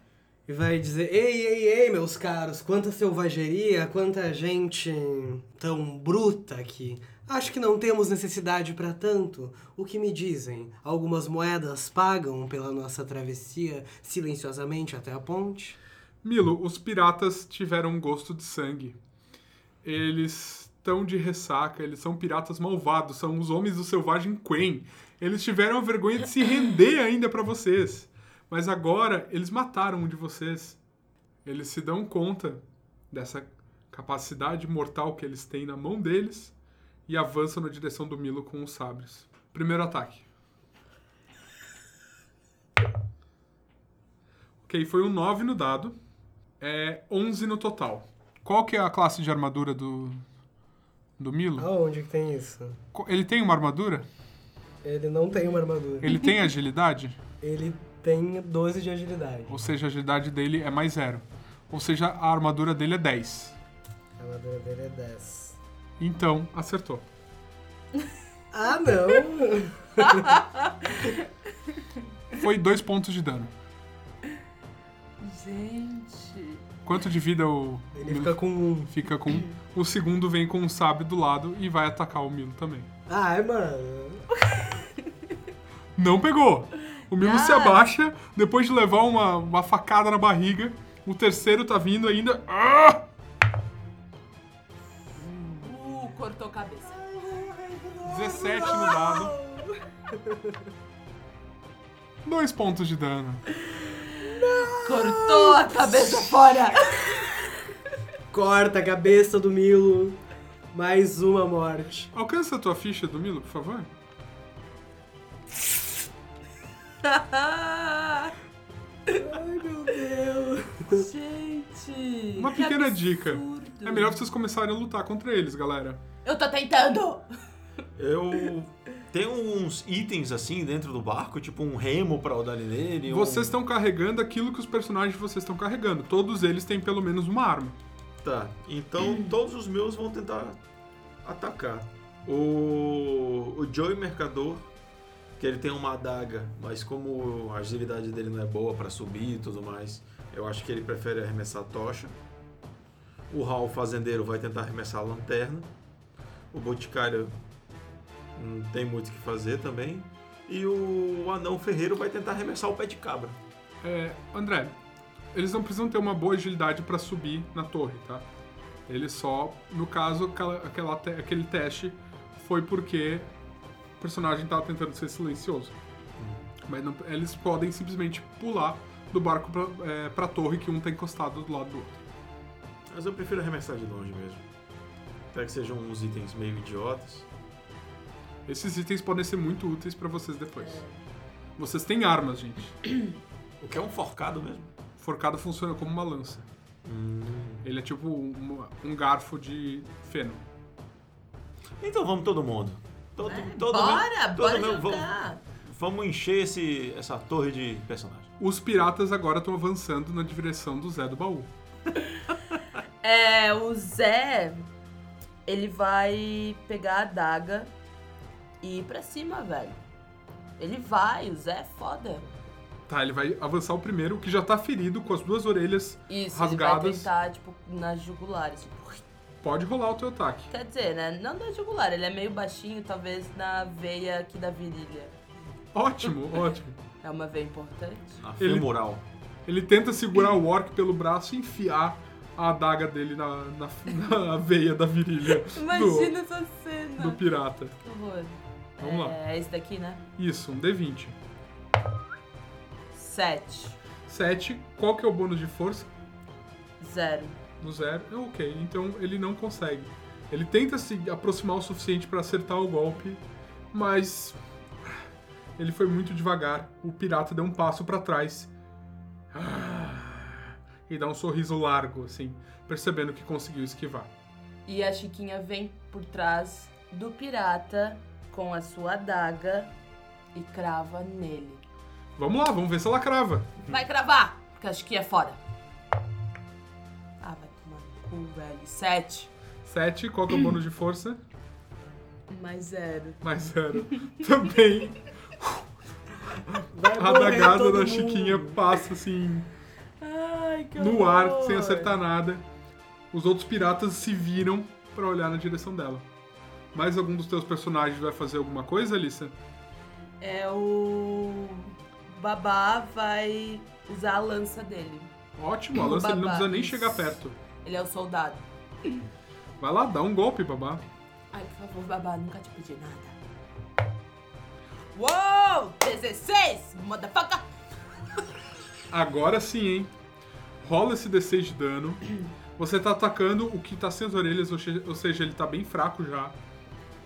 E vai dizer: Ei, ei, ei, meus caros, quanta selvageria, quanta gente tão bruta aqui. Acho que não temos necessidade pra tanto. O que me dizem? Algumas moedas pagam pela nossa travessia silenciosamente até a ponte? Milo, os piratas tiveram um gosto de sangue. Eles estão de ressaca, eles são piratas malvados, são os homens do selvagem Quen. Eles tiveram a vergonha de se render ainda pra vocês. Mas agora eles mataram um de vocês. Eles se dão conta dessa capacidade mortal que eles têm na mão deles e avançam na direção do Milo com os sabres. Primeiro ataque. Ok, foi um 9 no dado. É 11 no total. Qual que é a classe de armadura do, do Milo? Aonde que tem isso? Co- Ele tem uma armadura? Ele não tem uma armadura. Ele tem <laughs> agilidade? Ele tem 12 de agilidade. Ou seja, a agilidade dele é mais zero. Ou seja, a armadura dele é 10. A armadura dele é 10. Então, acertou. <laughs> Ah, não! <laughs> Foi dois pontos de dano. Gente. Quanto de vida o Ele Milo fica com um. fica com? O segundo vem com um sabre do lado e vai atacar o Milo também. Ai, mano. Não pegou! O Milo se Ah. abaixa, depois de levar uma, uma facada na barriga. O terceiro tá vindo ainda. Ah! Uh, cortou a cabeça. 17 no dado. Dois pontos de dano. Cortou a cabeça fora. Corta a cabeça do Milo. Mais uma morte. Alcança a tua ficha do Milo, por favor. Ai, meu Deus. Gente. Uma que pequena absurdo. dica. É melhor vocês começarem a lutar contra eles, galera. Eu tô tentando. Eu tenho uns itens assim dentro do barco, tipo um remo pra eu dar nele. um- Vocês estão carregando aquilo que os personagens de vocês estão carregando. Todos eles têm pelo menos uma arma. Tá, então <clears throat> todos os meus vão tentar atacar. O, o Joey Mercador, que ele tem uma adaga, mas como a agilidade dele não é boa pra subir e tudo mais, eu acho que ele prefere arremessar a tocha. O Raul Fazendeiro vai tentar arremessar a lanterna. O Boticário não tem muito o que fazer também. E o Anão Ferreiro vai tentar arremessar o pé de cabra. É, André, eles não precisam ter uma boa agilidade pra subir na torre, tá? Eles só, no caso, aquela, aquela aquele teste foi porque personagem tava tentando ser silencioso. Mas não- eles podem simplesmente pular do barco pra, é, pra torre que um tá encostado do lado do outro. Mas eu prefiro arremessar de longe mesmo. Até que sejam uns itens meio idiotas. Esses itens podem ser muito úteis pra vocês depois. Vocês têm armas, gente. O que é um forcado mesmo? Forcado funciona como uma lança. Ele é tipo um, um garfo de feno. Então vamos todo mundo. Todo, É, todo bora, todo bora mundo- vamos, jogar. vamos encher esse, essa torre de personagens. Os piratas agora estão avançando na direção do Zé do Baú. <laughs> É, o Zé, ele vai pegar a adaga e ir pra cima, velho. Ele vai, o Zé é foda. Tá, ele vai avançar o primeiro, que já tá ferido com as duas orelhas Isso, ele vai rasgadas. tentar, tipo, nas jugulares. Tipo, Pode rolar o teu ataque. quer dizer, né? Não da jugular, ele é meio baixinho, talvez na veia aqui da virilha. Ótimo, <laughs> ótimo. É uma veia importante. A Ele- femoral. Ele tenta segurar o orc pelo braço e enfiar a adaga dele na, na, na <laughs> veia da virilha Imagina essa cena. do, do pirata. Que horror. Vamos é, lá. É esse daqui, né? Isso, um D20. Sete. 7. Qual que é o bônus de força? Zero. No zero. É ok, então ele não consegue. Ele tenta se aproximar o suficiente para acertar o golpe, mas ele foi muito devagar. O pirata deu um passo para trás. e dá um sorriso largo, assim, percebendo que conseguiu esquivar. E a Chiquinha vem por trás do pirata com a sua adaga e crava nele. Vamos lá, vamos ver se ela crava. Vai cravar, porque a Chiquinha é fora. Cu, velho. Sete. 7, qual que é o bônus de força? Mais zero. Mais zero. Também Vai a todo da mundo. Chiquinha passa assim Ai, que no ar, sem acertar nada. Os outros piratas se viram pra olhar na direção dela. Mais algum dos teus personagens vai fazer alguma coisa, Alissa? É o. Babá vai usar a lança dele. Ótimo, a lança ele não precisa nem chegar perto. Ele é o soldado. Vai lá, dá um golpe, babá. Ai, por favor, babá, nunca te pedi nada. Uou! 16! Motherfucker! Agora sim, hein? Rola esse D6 de dano. Você tá atacando o que tá sem as orelhas, ou seja, ele tá bem fraco já.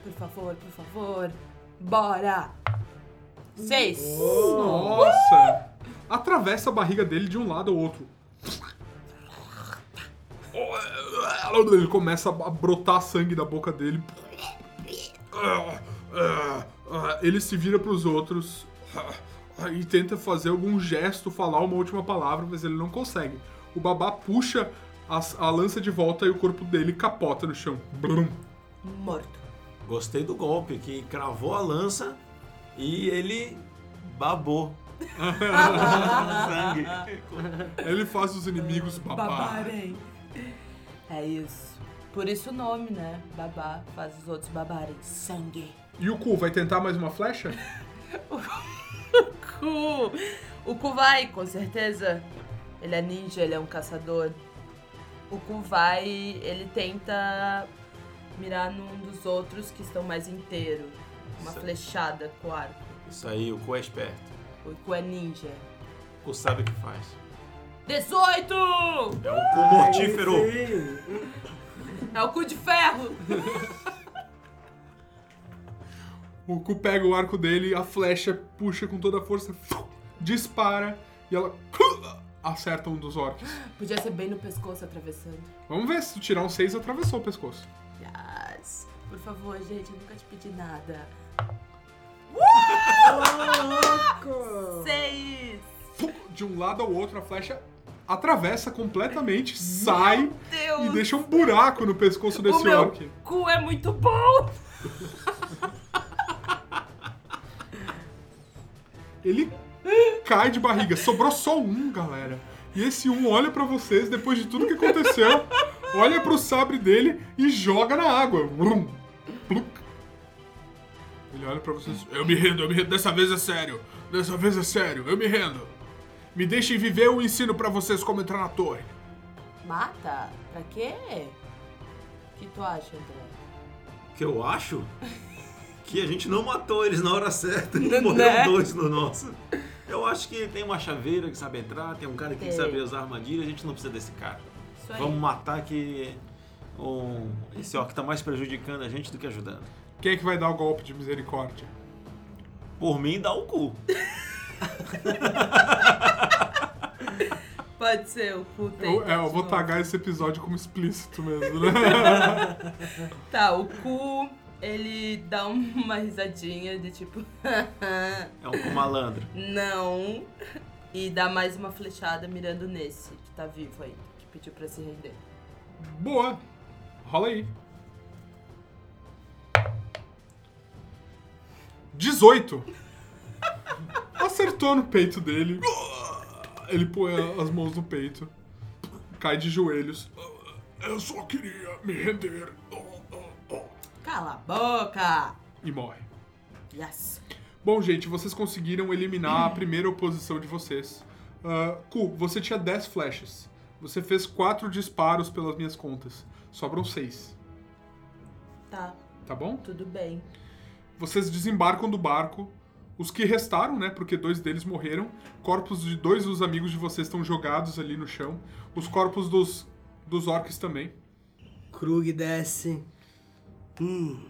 Por favor, por favor. Bora! Seis! Nossa! Atravessa a barriga dele de um lado ao outro. Ele começa a brotar sangue da boca dele. Ele se vira pros outros e tenta fazer algum gesto, falar uma última palavra, mas ele não consegue. O babá puxa as- a, lança de volta e o corpo dele capota no chão. Brum. Morto. Gostei do golpe, que cravou a lança e ele babou. <laughs> Sangue. Ele faz os inimigos babar. Babarem. É isso. Por isso o nome, né? Babá faz os outros babarem. Sangue. E o cu vai tentar mais uma flecha? <laughs> Cu! O Ku vai, com certeza. Ele é ninja, ele é um caçador. O Ku vai, ele tenta mirar num dos outros que estão mais inteiro. Uma Certo. flechada com arco. Isso aí, o cu é esperto. O Ku é ninja. O cu sabe o que faz. 18! É o cu mortífero. É o cu de ferro! O cu pega o arco dele, a flecha puxa com toda a força, dispara e ela acerta um dos orcs. Podia ser bem no pescoço atravessando. Vamos ver se tu tirar um 6 atravessou o pescoço. Yes. Por favor, gente, eu nunca te pedi nada. Louco! Seis! De um lado ao outro, a flecha atravessa completamente, sai e deixa um buraco no pescoço o desse meu orc. cu é muito bom! Ele cai de barriga. Sobrou só um, galera. E esse um olha pra vocês depois de tudo que aconteceu, olha pro sabre dele e joga na água. Ele olha pra vocês. Eu me rendo, eu me rendo. Dessa vez é sério. Dessa vez é sério. Eu me rendo. Me deixem viver o ensino pra vocês como entrar na torre. Mata? Pra quê? O que tu acha, André? que eu acho que a gente não matou eles na hora certa. <laughs> Morreu Né? dois no nosso. Eu acho que tem uma chaveira que sabe entrar, tem um cara que Tem. sabe usar armadilha, a gente não precisa desse cara. Isso aí. Vamos matar que um, esse orc tá mais prejudicando a gente do que ajudando. Quem é que vai dar o golpe de misericórdia? Por mim, dá o cu. <laughs> <laughs> Pode ser, o cu tem. Eu, é, eu de vou tagar esse episódio como explícito mesmo, né? <laughs> Tá, o cu, ele dá uma risadinha de tipo. <laughs> É um cu malandro. não. E dá mais uma flechada mirando nesse, que tá vivo aí, que pediu pra se render. Boa. Rola aí. 18. Acertou no peito dele. Ele põe as mãos no peito. Cai de joelhos. Eu só queria me render. Cala a boca! E morre. Yes! Bom, gente, vocês conseguiram eliminar a primeira oposição de vocês. Ah, Ku, você tinha 10 flechas. Você fez 4 disparos pelas minhas contas. Sobram 6. Tá, Tá bom? tudo bem. Vocês desembarcam do barco. Os que restaram, né? Porque dois deles morreram. Corpos de dois dos amigos de vocês estão jogados ali no chão. Os corpos dos, dos orcs também. Krug desce. Hum,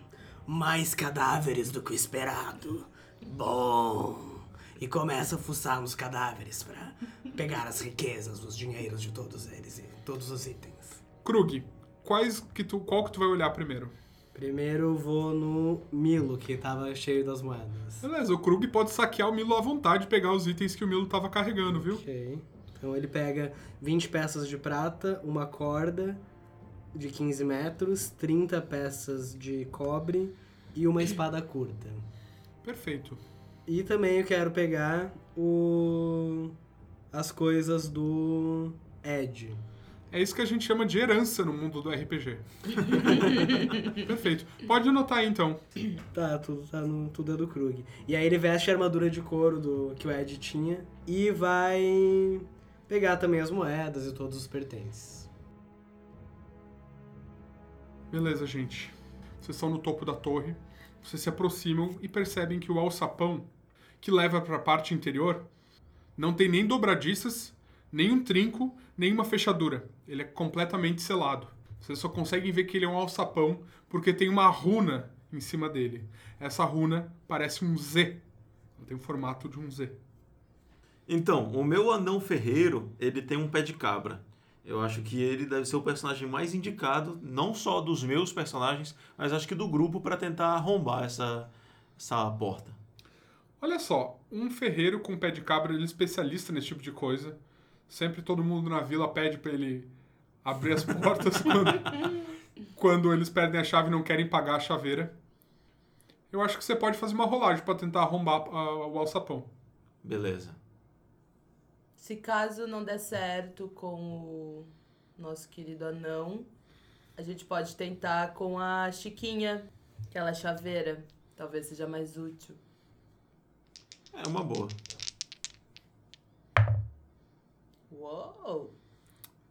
mais cadáveres do que o esperado. Bom. E começa a fuçar nos cadáveres pra pegar as riquezas, os dinheiros de todos eles e todos os itens. Krug, quais que tu, qual que tu vai olhar primeiro? Primeiro eu vou no Milo, que tava cheio das moedas. Beleza, o Krug pode saquear o Milo à vontade e pegar os itens que o Milo tava carregando, viu? Ok. Então ele pega 20 peças de prata, uma corda de 15 metros, 30 peças de cobre e uma espada curta. Perfeito. E também eu quero pegar o as coisas do Ed. É isso que a gente chama de herança no mundo do RPG. <laughs> Perfeito. Pode anotar aí, então. Tá, tudo tá no tudo é do Krug. E aí ele veste a armadura de couro do que o Ed tinha e vai pegar também as moedas e todos os pertences. Beleza, gente. Vocês estão no topo da torre. Vocês se aproximam e percebem que o alçapão que leva para a parte interior não tem nem dobradiças, nem um trinco, nem uma fechadura. Ele é completamente selado. Vocês só conseguem ver que ele é um alçapão porque tem uma runa em cima dele. Essa runa parece um Z. Ela tem o formato de um Z. Então, o meu anão ferreiro, ele tem um pé de cabra. Eu acho que ele deve ser o personagem mais indicado, não só dos meus personagens, mas acho que do grupo para tentar arrombar essa, essa porta. Olha só, um ferreiro com pé de cabra, ele é especialista nesse tipo de coisa. Sempre todo mundo na vila pede pra ele abrir as portas <laughs> quando, quando eles perdem a chave e não querem pagar a chaveira. Eu acho que você pode fazer uma rolagem pra tentar arrombar o alçapão. Beleza. Se caso não der certo com o nosso querido anão, a gente pode tentar com a Chiquinha, aquela chaveira. Talvez seja mais útil. É uma boa. Uou!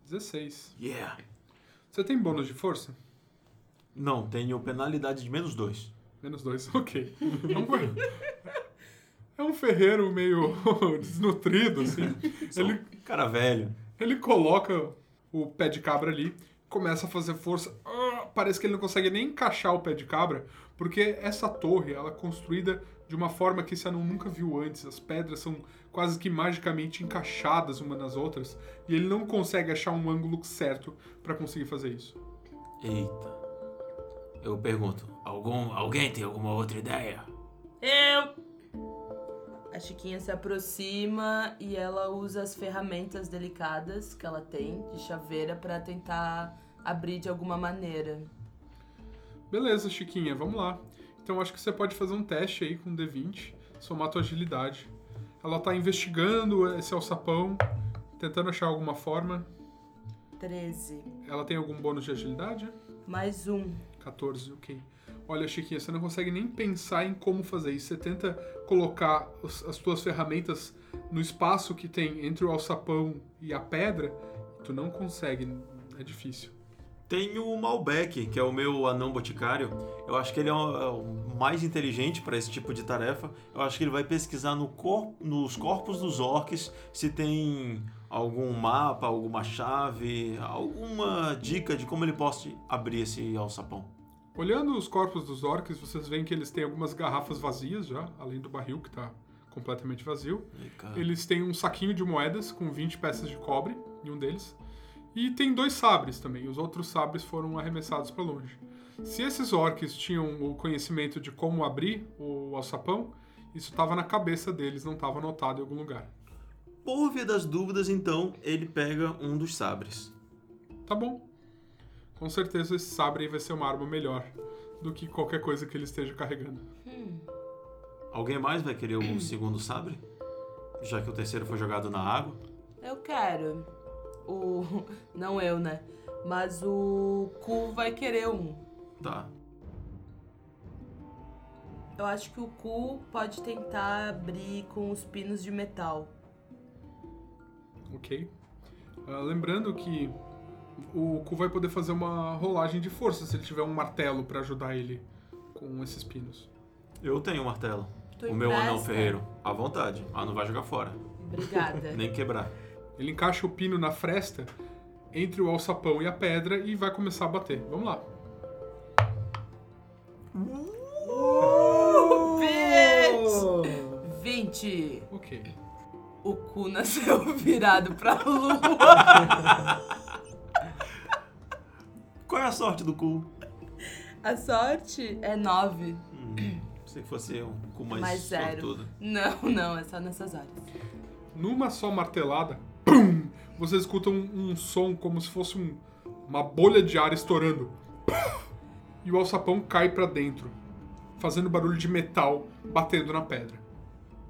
16. Yeah! Você tem bônus de força? Não, tenho penalidade de menos dois. Menos dois, <laughs> ok. É um, é um ferreiro meio <laughs> desnutrido, assim. Ele cara velho. Ele coloca o pé de cabra ali, começa a fazer força. Parece que ele não consegue nem encaixar o pé de cabra, porque essa torre ela é construída de uma forma que esse anão nunca viu antes. As pedras são quase que magicamente encaixadas umas nas outras, e ele não consegue achar um ângulo certo para conseguir fazer isso. Eita. Eu pergunto, algum, alguém tem alguma outra ideia? Eu! A Chiquinha se aproxima e ela usa as ferramentas delicadas que ela tem de chaveira pra tentar abrir de alguma maneira. Beleza, Chiquinha, vamos lá. Então acho que você pode fazer um teste aí com o D20, somar a tua agilidade. Ela tá investigando esse alçapão, tentando achar alguma forma. 13. Ela tem algum bônus de agilidade? Mais um. 14, ok. Olha, Chiquinha, você não consegue nem pensar em como fazer isso. Você tenta colocar os- as tuas ferramentas no espaço que tem entre o alçapão e a pedra, tu não consegue. É difícil. Tenho o Malbec, que é o meu anão boticário. Eu acho que ele é o, é mais inteligente para esse tipo de tarefa. Eu acho que ele vai pesquisar no cor- nos corpos dos orcs se tem algum mapa, alguma chave, alguma dica de como ele pode abrir esse alçapão. Olhando os corpos dos orcs, vocês veem que eles têm algumas garrafas vazias já, além do barril que tá completamente vazio. Eles têm um saquinho de moedas com 20 peças de cobre em um deles. E tem dois sabres também. Os outros sabres foram arremessados para longe. Se esses orcs tinham o conhecimento de como abrir o alçapão, isso estava na cabeça deles, não estava anotado em algum lugar. Por via das dúvidas, então, ele pega um dos sabres. Tá bom. Com certeza esse sabre aí vai ser uma arma melhor do que qualquer coisa que ele esteja carregando. Alguém mais vai querer o segundo sabre? Já que o terceiro foi jogado na água. Eu quero. O. <laughs> Não eu, né? Mas o Cu vai querer um. Tá. Eu acho que o Cu pode tentar abrir com os pinos de metal. Ok? Ah, lembrando que o Ku vai poder fazer uma rolagem de força se ele tiver um martelo para ajudar ele com esses pinos. Eu tenho um martelo. Tu o meu anão empresta? ferreiro. À vontade. Ah, não vai jogar fora. Obrigada. <laughs> Nem quebrar. Ele encaixa o pino na fresta entre o alçapão e a pedra e vai começar a bater. Vamos lá. Bitch! Oh! 20. Ok. O cu nasceu <laughs> virado pra lua. Qual é a sorte do cu? A sorte é nove. Sei que fosse um cu mais, Mais zero. sortudo. Não, não, é só nessas horas. Numa só martelada, você escuta um, um som como se fosse um- uma bolha de ar estourando. E o alçapão cai pra dentro, fazendo barulho de metal batendo na pedra.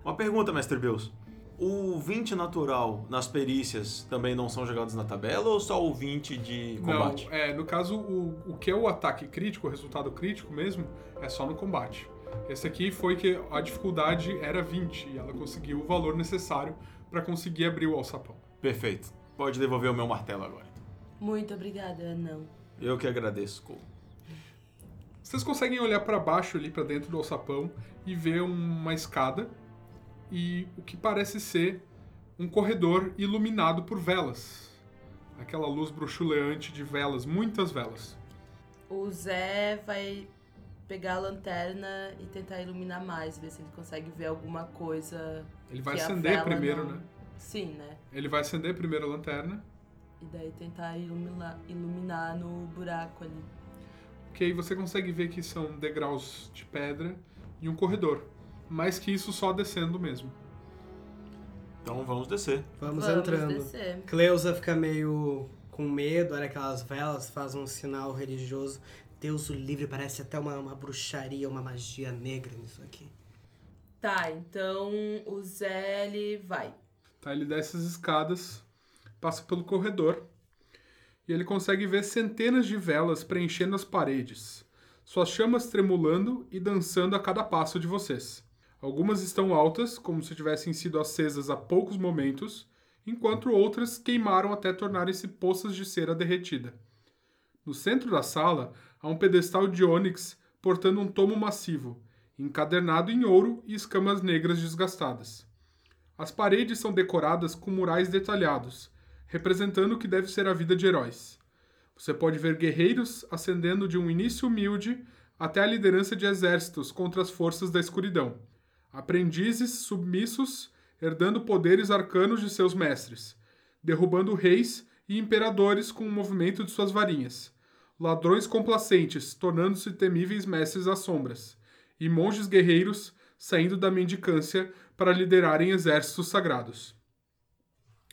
Uma pergunta, Mestre Bills. O 20 natural nas perícias também não são jogados na tabela ou só o 20 de combate? Não, é, no caso, o, o que é o ataque crítico, o resultado crítico mesmo, é só no combate. Esse aqui foi que a dificuldade era 20 e ela conseguiu o valor necessário pra conseguir abrir o alçapão. Perfeito. Pode devolver o meu martelo agora. Muito obrigada, não. Eu que agradeço, Cole. Vocês conseguem olhar pra baixo ali pra dentro do alçapão e ver uma escada e o que parece ser um corredor iluminado por velas. Aquela luz bruxuleante de velas, muitas velas. O Zé vai pegar a lanterna e tentar iluminar mais, ver se ele consegue ver alguma coisa. Ele vai que a acender primeiro, não- né? Sim, né? Ele vai acender primeiro a lanterna, E daí tentar iluminar, iluminar no buraco ali. aí você consegue ver que são degraus de pedra e um corredor. Mais que isso só descendo mesmo. Então vamos descer. Vamos, Vamos entrando. descer. Cleusa fica meio com medo, olha aquelas velas, faz um sinal religioso. Deus o livre, parece até uma, uma bruxaria, uma magia negra nisso aqui. Tá, então o Zé ele vai. Tá, ele desce as escadas, passa pelo corredor e ele consegue ver centenas de velas preenchendo as paredes, suas chamas tremulando e dançando a cada passo de vocês. Algumas estão altas, como se tivessem sido acesas há poucos momentos, enquanto outras queimaram até tornarem-se poças de cera derretida. No centro da sala há um pedestal de ônix portando um tomo massivo, encadernado em ouro e escamas negras desgastadas. As paredes são decoradas com murais detalhados, representando o que deve ser a vida de heróis. Você pode ver guerreiros ascendendo de um início humilde até a liderança de exércitos contra as forças da escuridão. Aprendizes submissos herdando poderes arcanos de seus mestres, derrubando reis e imperadores com o movimento de suas varinhas. Ladrões complacentes tornando-se temíveis mestres das sombras, e monges guerreiros saindo da mendicância para liderarem exércitos sagrados.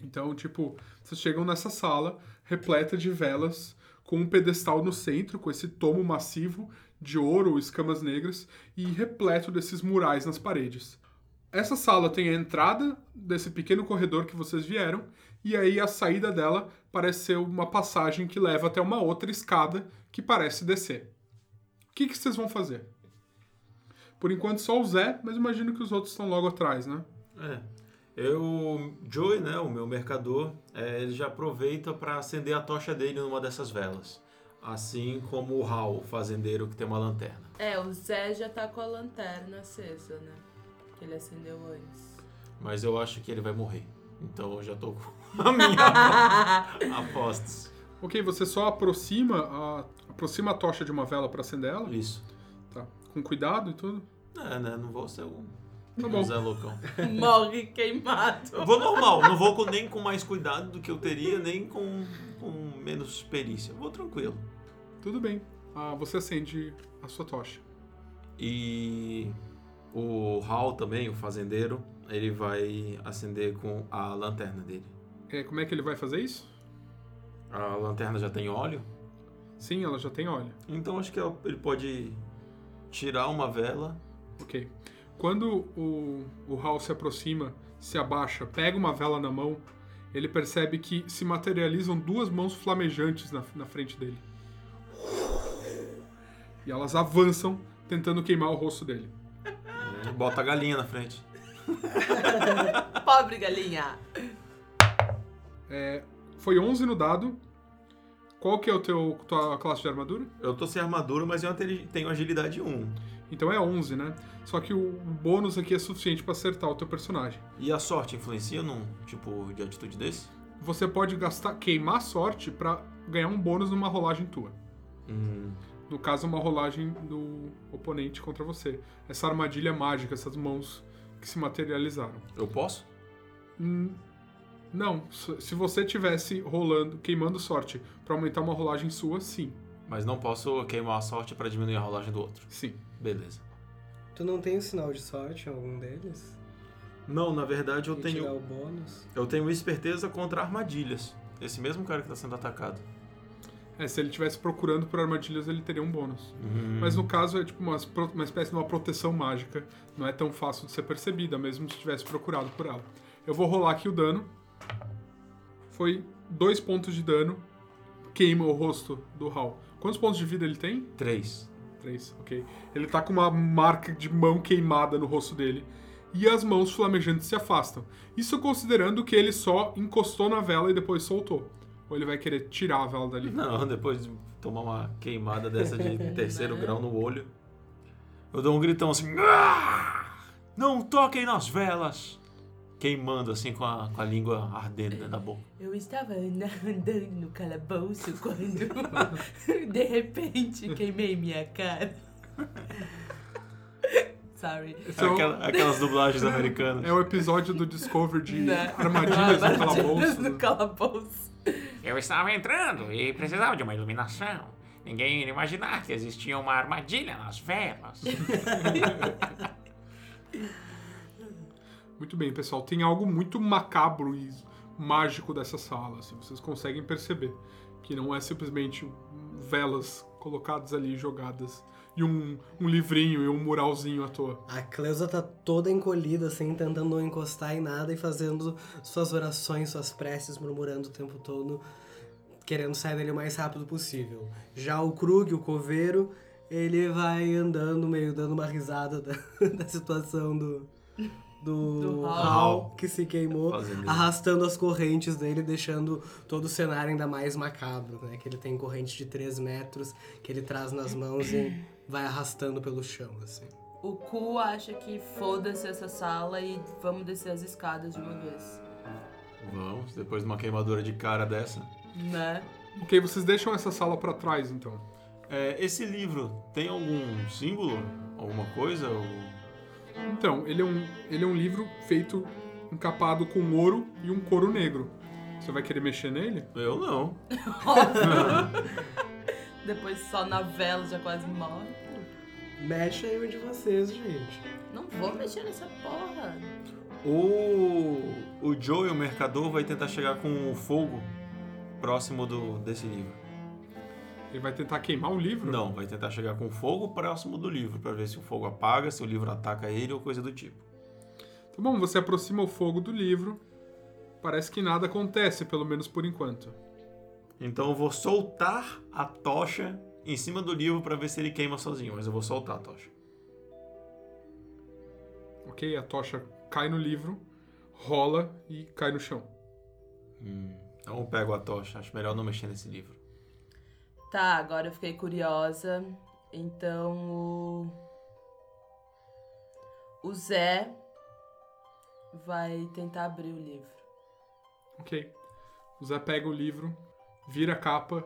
Então, tipo, vocês chegam nessa sala repleta de velas, com um pedestal no centro, com esse tomo massivo de ouro, escamas negras, e repleto desses murais nas paredes. Essa sala tem a entrada desse pequeno corredor que vocês vieram, e aí a saída dela parece ser uma passagem que leva até uma outra escada que parece descer. O que, que vocês vão fazer? Por enquanto só o Zé, mas imagino que os outros estão logo atrás, né? É. Eu, Joey, né, o meu mercador, é, ele já aproveita para acender a tocha dele numa dessas velas. Assim como o Hal, o fazendeiro que tem uma lanterna. É, o Zé já tá com a lanterna acesa, né? Que ele acendeu antes. Mas eu acho que ele vai morrer. Então eu já tô com <laughs> a minha apostas. Ok, você só aproxima a, aproxima a tocha de uma vela para acender ela? Isso. Com cuidado e tudo? É, né? Não vou ser um, Tá bom. Zé Loucão. <laughs> Morre queimado. Vou normal, não vou com- nem com mais cuidado do que eu teria, nem com, com menos perícia. Vou tranquilo. Tudo bem. Ah, você acende a sua tocha. E o Hal também, o fazendeiro, ele vai acender com a lanterna dele. É, como é que ele vai fazer isso? A lanterna já tem óleo, Sim, ela já tem óleo. então acho que ele pode tirar uma vela. Ok. Quando o, o Hal se aproxima, se abaixa, pega uma vela na mão, ele percebe que se materializam duas mãos flamejantes na, na frente dele. E elas avançam, tentando queimar o rosto dele. né? Bota a galinha na frente. Pobre galinha. É, foi 11 no dado. Qual que é o teu tua classe de armadura? Eu tô sem armadura, mas eu tenho- agilidade 1. Então é 11, né? Só que o bônus aqui é suficiente pra acertar o teu personagem. E a sorte influencia num tipo de atitude desse? Você pode gastar queimar sorte pra ganhar um bônus numa rolagem tua. Hum, No caso, uma rolagem do oponente contra você. Essa armadilha mágica, essas mãos que se materializaram. eu posso? Hum, Não, se você tivesse rolando, queimando sorte pra aumentar uma rolagem sua, sim. Mas não posso queimar a sorte pra diminuir a rolagem do outro. Sim. Beleza. Tu não tem o sinal de sorte em algum deles? Não, na verdade eu E tenho. tirar o bônus? Eu tenho esperteza contra armadilhas. Esse mesmo cara que tá sendo atacado. É, se ele estivesse procurando por armadilhas, ele teria um bônus. Hum. Mas no caso é tipo uma, uma espécie de uma proteção mágica. Não é tão fácil de ser percebida, mesmo se tivesse procurado por ela. Eu vou rolar aqui o dano. Foi dois pontos de dano. Queima o rosto do Hal. Quantos pontos de vida ele tem? Três. Três, ok. Ele tá com uma marca de mão queimada no rosto dele. E as mãos flamejantes se afastam. Isso considerando que ele só encostou na vela e depois soltou. Ou ele vai querer tirar a vela dali. Não, <laughs> depois de tomar uma queimada dessa de <laughs> terceiro grau no olho, eu dou um gritão assim: "Ah! Não toquem nas velas! Queimando assim com a, com a língua ardendo dentro da boca. Eu estava andando no calabouço quando <laughs> de repente queimei minha cara. <laughs> Sorry. Esse é Aquela- aquelas dublagens americanas. É o episódio do Discovery de Né? armadilhas no calabouço. no calabouço. Eu estava entrando e precisava de uma iluminação. Ninguém iria imaginar que existia uma armadilha nas velas. <laughs> Muito bem, pessoal. Tem algo muito macabro e mágico dessa sala. Assim, vocês conseguem perceber que não é simplesmente velas colocadas ali, jogadas, e um, um livrinho e um muralzinho à toa. A Cleusa tá toda encolhida, assim, tentando não encostar em nada e fazendo suas orações, suas preces, murmurando o tempo todo, querendo sair dali o mais rápido possível. Já o Krug, o coveiro, ele vai andando, meio dando uma risada <laughs> da, da situação do. Do, Do Hal. Hal, que se queimou, arrastando as correntes dele, deixando todo o cenário ainda mais macabro, né? Que ele tem corrente de 3 metros, que ele traz nas mãos e vai arrastando pelo chão, assim. O cu acha que foda-se essa sala e vamos descer as escadas de uma vez. Vamos, depois de uma queimadura de cara dessa. Né? Ok, vocês deixam essa sala pra trás, então. É, esse livro tem algum símbolo? Alguma coisa? Ou- Então, ele é um, ele é um livro feito, encapado com ouro e um couro negro. Você vai querer mexer nele? Eu não. <laughs> Depois só na vela já quase morre. Mexe aí um de vocês, gente. Não vou mexer nessa porra. O, o Joe, o mercador, vai tentar chegar com o fogo próximo do, desse livro. Ele vai tentar queimar o livro? Não, vai tentar chegar com fogo próximo do livro, pra ver se o fogo apaga, se o livro ataca ele ou coisa do tipo. Tá bom, você aproxima o fogo do livro. Parece que nada acontece, pelo menos por enquanto. Então eu vou soltar a tocha em cima do livro pra ver se ele queima sozinho, mas eu vou soltar a tocha. Ok? A tocha cai no livro, rola e cai no chão. Então eu pego a tocha, acho melhor não mexer nesse livro. Tá, agora eu fiquei curiosa. Então o. O Zé vai tentar abrir o livro. Ok. O Zé pega o livro, vira a capa,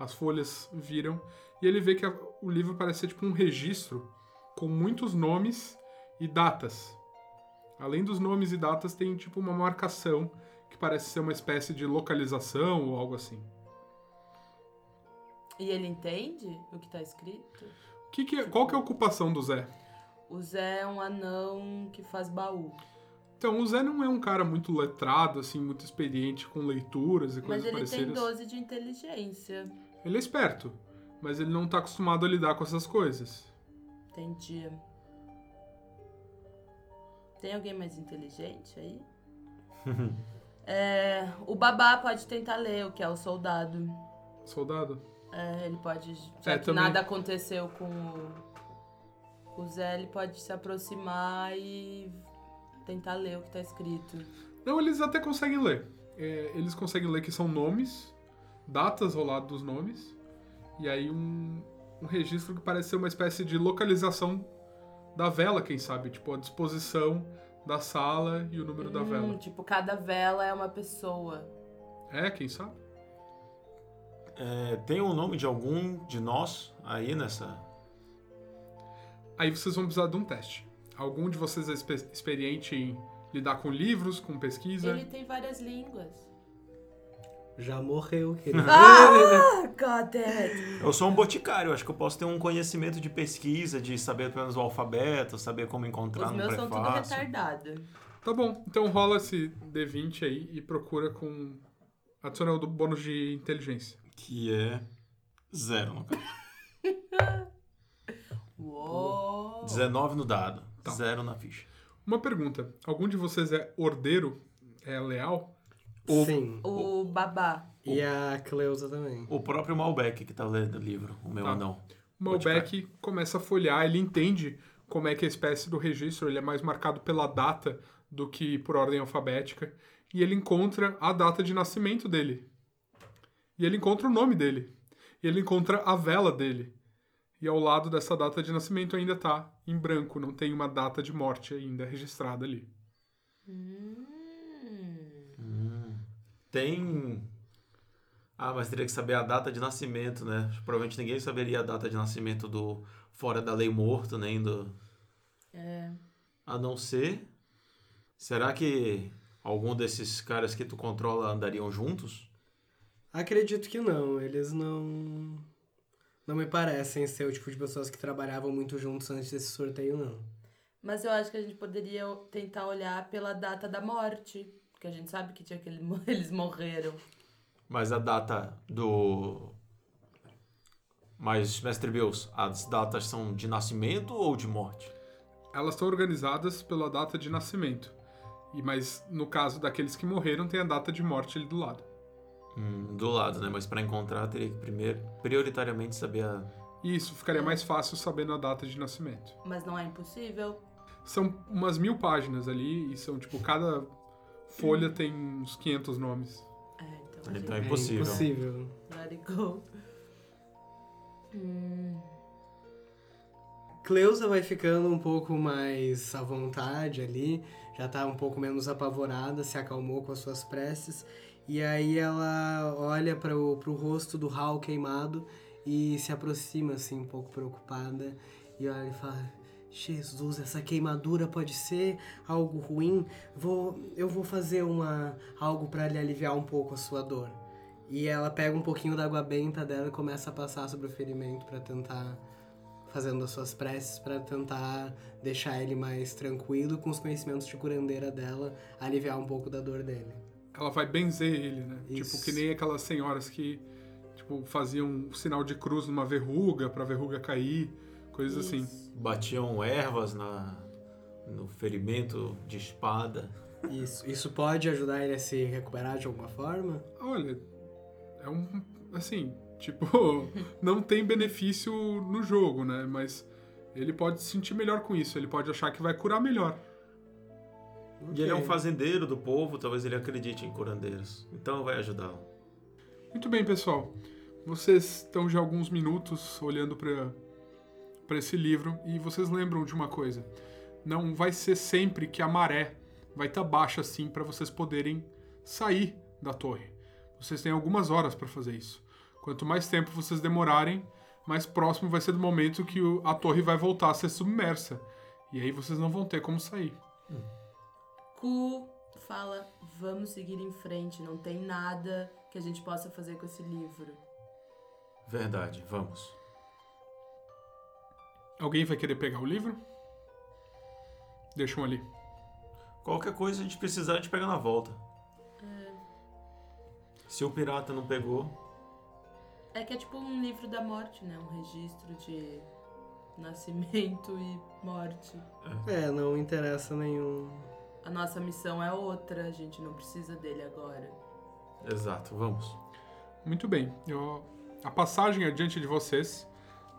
as folhas viram, e ele vê que o livro parece ser tipo um registro com muitos nomes e datas. Além dos nomes e datas, tem tipo uma marcação que parece ser uma espécie de localização ou algo assim. E ele entende o que tá escrito? Que que é- qual que é a ocupação do Zé? O Zé é um anão que faz baú. Então, o Zé não é um cara muito letrado, assim, muito experiente com leituras e Mas coisas ele parecidas. tem 12 de inteligência. Ele é esperto, mas ele não tá acostumado a lidar com essas coisas. Entendi. Tem alguém mais inteligente aí? <laughs> É, o babá pode tentar ler o que é o soldado. Soldado? É, ele pode. Já É, que também. nada aconteceu com o, com o Zé, ele pode se aproximar e tentar ler o que tá escrito. Não, eles até conseguem ler. É, eles conseguem ler que são nomes, datas ao lado dos nomes, e aí um, um registro que parece ser uma espécie de localização da vela, quem sabe? Tipo, a disposição da sala e o número da Hum, vela. tipo, cada vela é uma pessoa. É, quem sabe? É, tem o nome de algum de nós aí nessa. Aí vocês vão precisar de um teste. Algum de vocês é experiente em lidar com livros, com pesquisa. Ele tem várias línguas. Já morreu, <laughs> querido. Ah, God damn. Eu sou um boticário, acho que eu posso ter um conhecimento de pesquisa, de saber pelo menos o alfabeto, saber como encontrar Os no meus são tudo prefácio. retardados. Tá bom, então rola esse D20 aí e procura com. Adiciona o do bônus de inteligência. Que é zero, no caso. <laughs> Uou. 19 no dado, Tá. zero na ficha. Uma pergunta: algum de vocês é ordeiro? É leal? O- Sim. O babá. E a Cleusa também. O próprio Malbec que tá lendo o livro, o meu Tá. não. O Malbec começa a folhear, ele entende como é que a espécie do registro ele é mais marcado pela data do que por ordem alfabética. E ele encontra a data de nascimento dele. E ele encontra o nome dele. E ele encontra a vela dele. E ao lado dessa data de nascimento ainda tá em branco, não tem uma data de morte ainda registrada ali. Hum. Tem. Ah, mas teria que saber a data de nascimento, né? Provavelmente ninguém saberia a data de nascimento do Fora da Lei Morto, nem do. É. A não ser. Será que algum desses caras que tu controla andariam juntos? Acredito que não. Eles não. Não me parecem ser o tipo de pessoas que trabalhavam muito juntos antes desse sorteio, não. Mas eu acho que a gente poderia tentar olhar pela data da morte. Porque a gente sabe que dia que ele- eles morreram. Mas a data do. Mas, Mestre Bills, as datas são de nascimento ou de morte? Elas estão organizadas pela data de nascimento. E mas no caso daqueles que morreram tem a data de morte ali do lado. Hum, do lado, né? Mas pra encontrar teria que primeiro, prioritariamente saber a. Isso ficaria mais fácil sabendo a data de nascimento. Mas não é impossível. São umas mil páginas ali e são, tipo, cada folha tem uns 500 nomes. É, então. Então é impossível. impossível. Let it go. Hum, Cleusa vai ficando um pouco mais à vontade ali, já tá um pouco menos apavorada, se acalmou com as suas preces. E aí ela olha para o rosto do Hal queimado e se aproxima assim, um pouco preocupada. E olha e fala: Jesus, essa queimadura pode ser algo ruim. Vou, eu vou fazer uma algo para lhe aliviar um pouco a sua dor. E ela pega um pouquinho da água benta dela e começa a passar sobre o ferimento para tentar fazendo as suas preces para tentar deixar ele mais tranquilo com os conhecimentos de curandeira dela, aliviar um pouco da dor dele. Ela vai benzer ele, né? Isso. Tipo, que nem aquelas senhoras que, tipo, faziam um sinal de cruz numa verruga pra verruga cair, coisas assim. isso. Batiam ervas na, no ferimento de espada. Isso, isso pode ajudar ele a se recuperar de alguma forma? Olha, é um. Assim, tipo, <laughs> não tem benefício no jogo, né? Mas ele pode se sentir melhor com isso, ele pode achar que vai curar melhor. E ele é um fazendeiro do povo, talvez ele acredite em curandeiros. Então vai ajudá-lo. Muito bem, pessoal. Vocês estão já alguns minutos olhando para para esse livro e vocês lembram de uma coisa. Não vai ser sempre que a maré vai estar baixa assim para vocês poderem sair da torre. Vocês têm algumas horas para fazer isso. Quanto mais tempo vocês demorarem, mais próximo vai ser do momento que a torre vai voltar a ser submersa. E aí vocês não vão ter como sair. Ku fala, vamos seguir em frente, não tem nada que a gente possa fazer com esse livro. Verdade, vamos. Alguém vai querer pegar o livro? Deixam ali. Qualquer coisa a gente precisar, a gente pega na volta. Se o pirata não pegou, É que é tipo um livro da morte, né? Um registro de nascimento e morte. É, não interessa nenhum. A nossa missão é outra, a gente não precisa dele agora. exato, vamos. Muito bem. Eu- a passagem adiante de vocês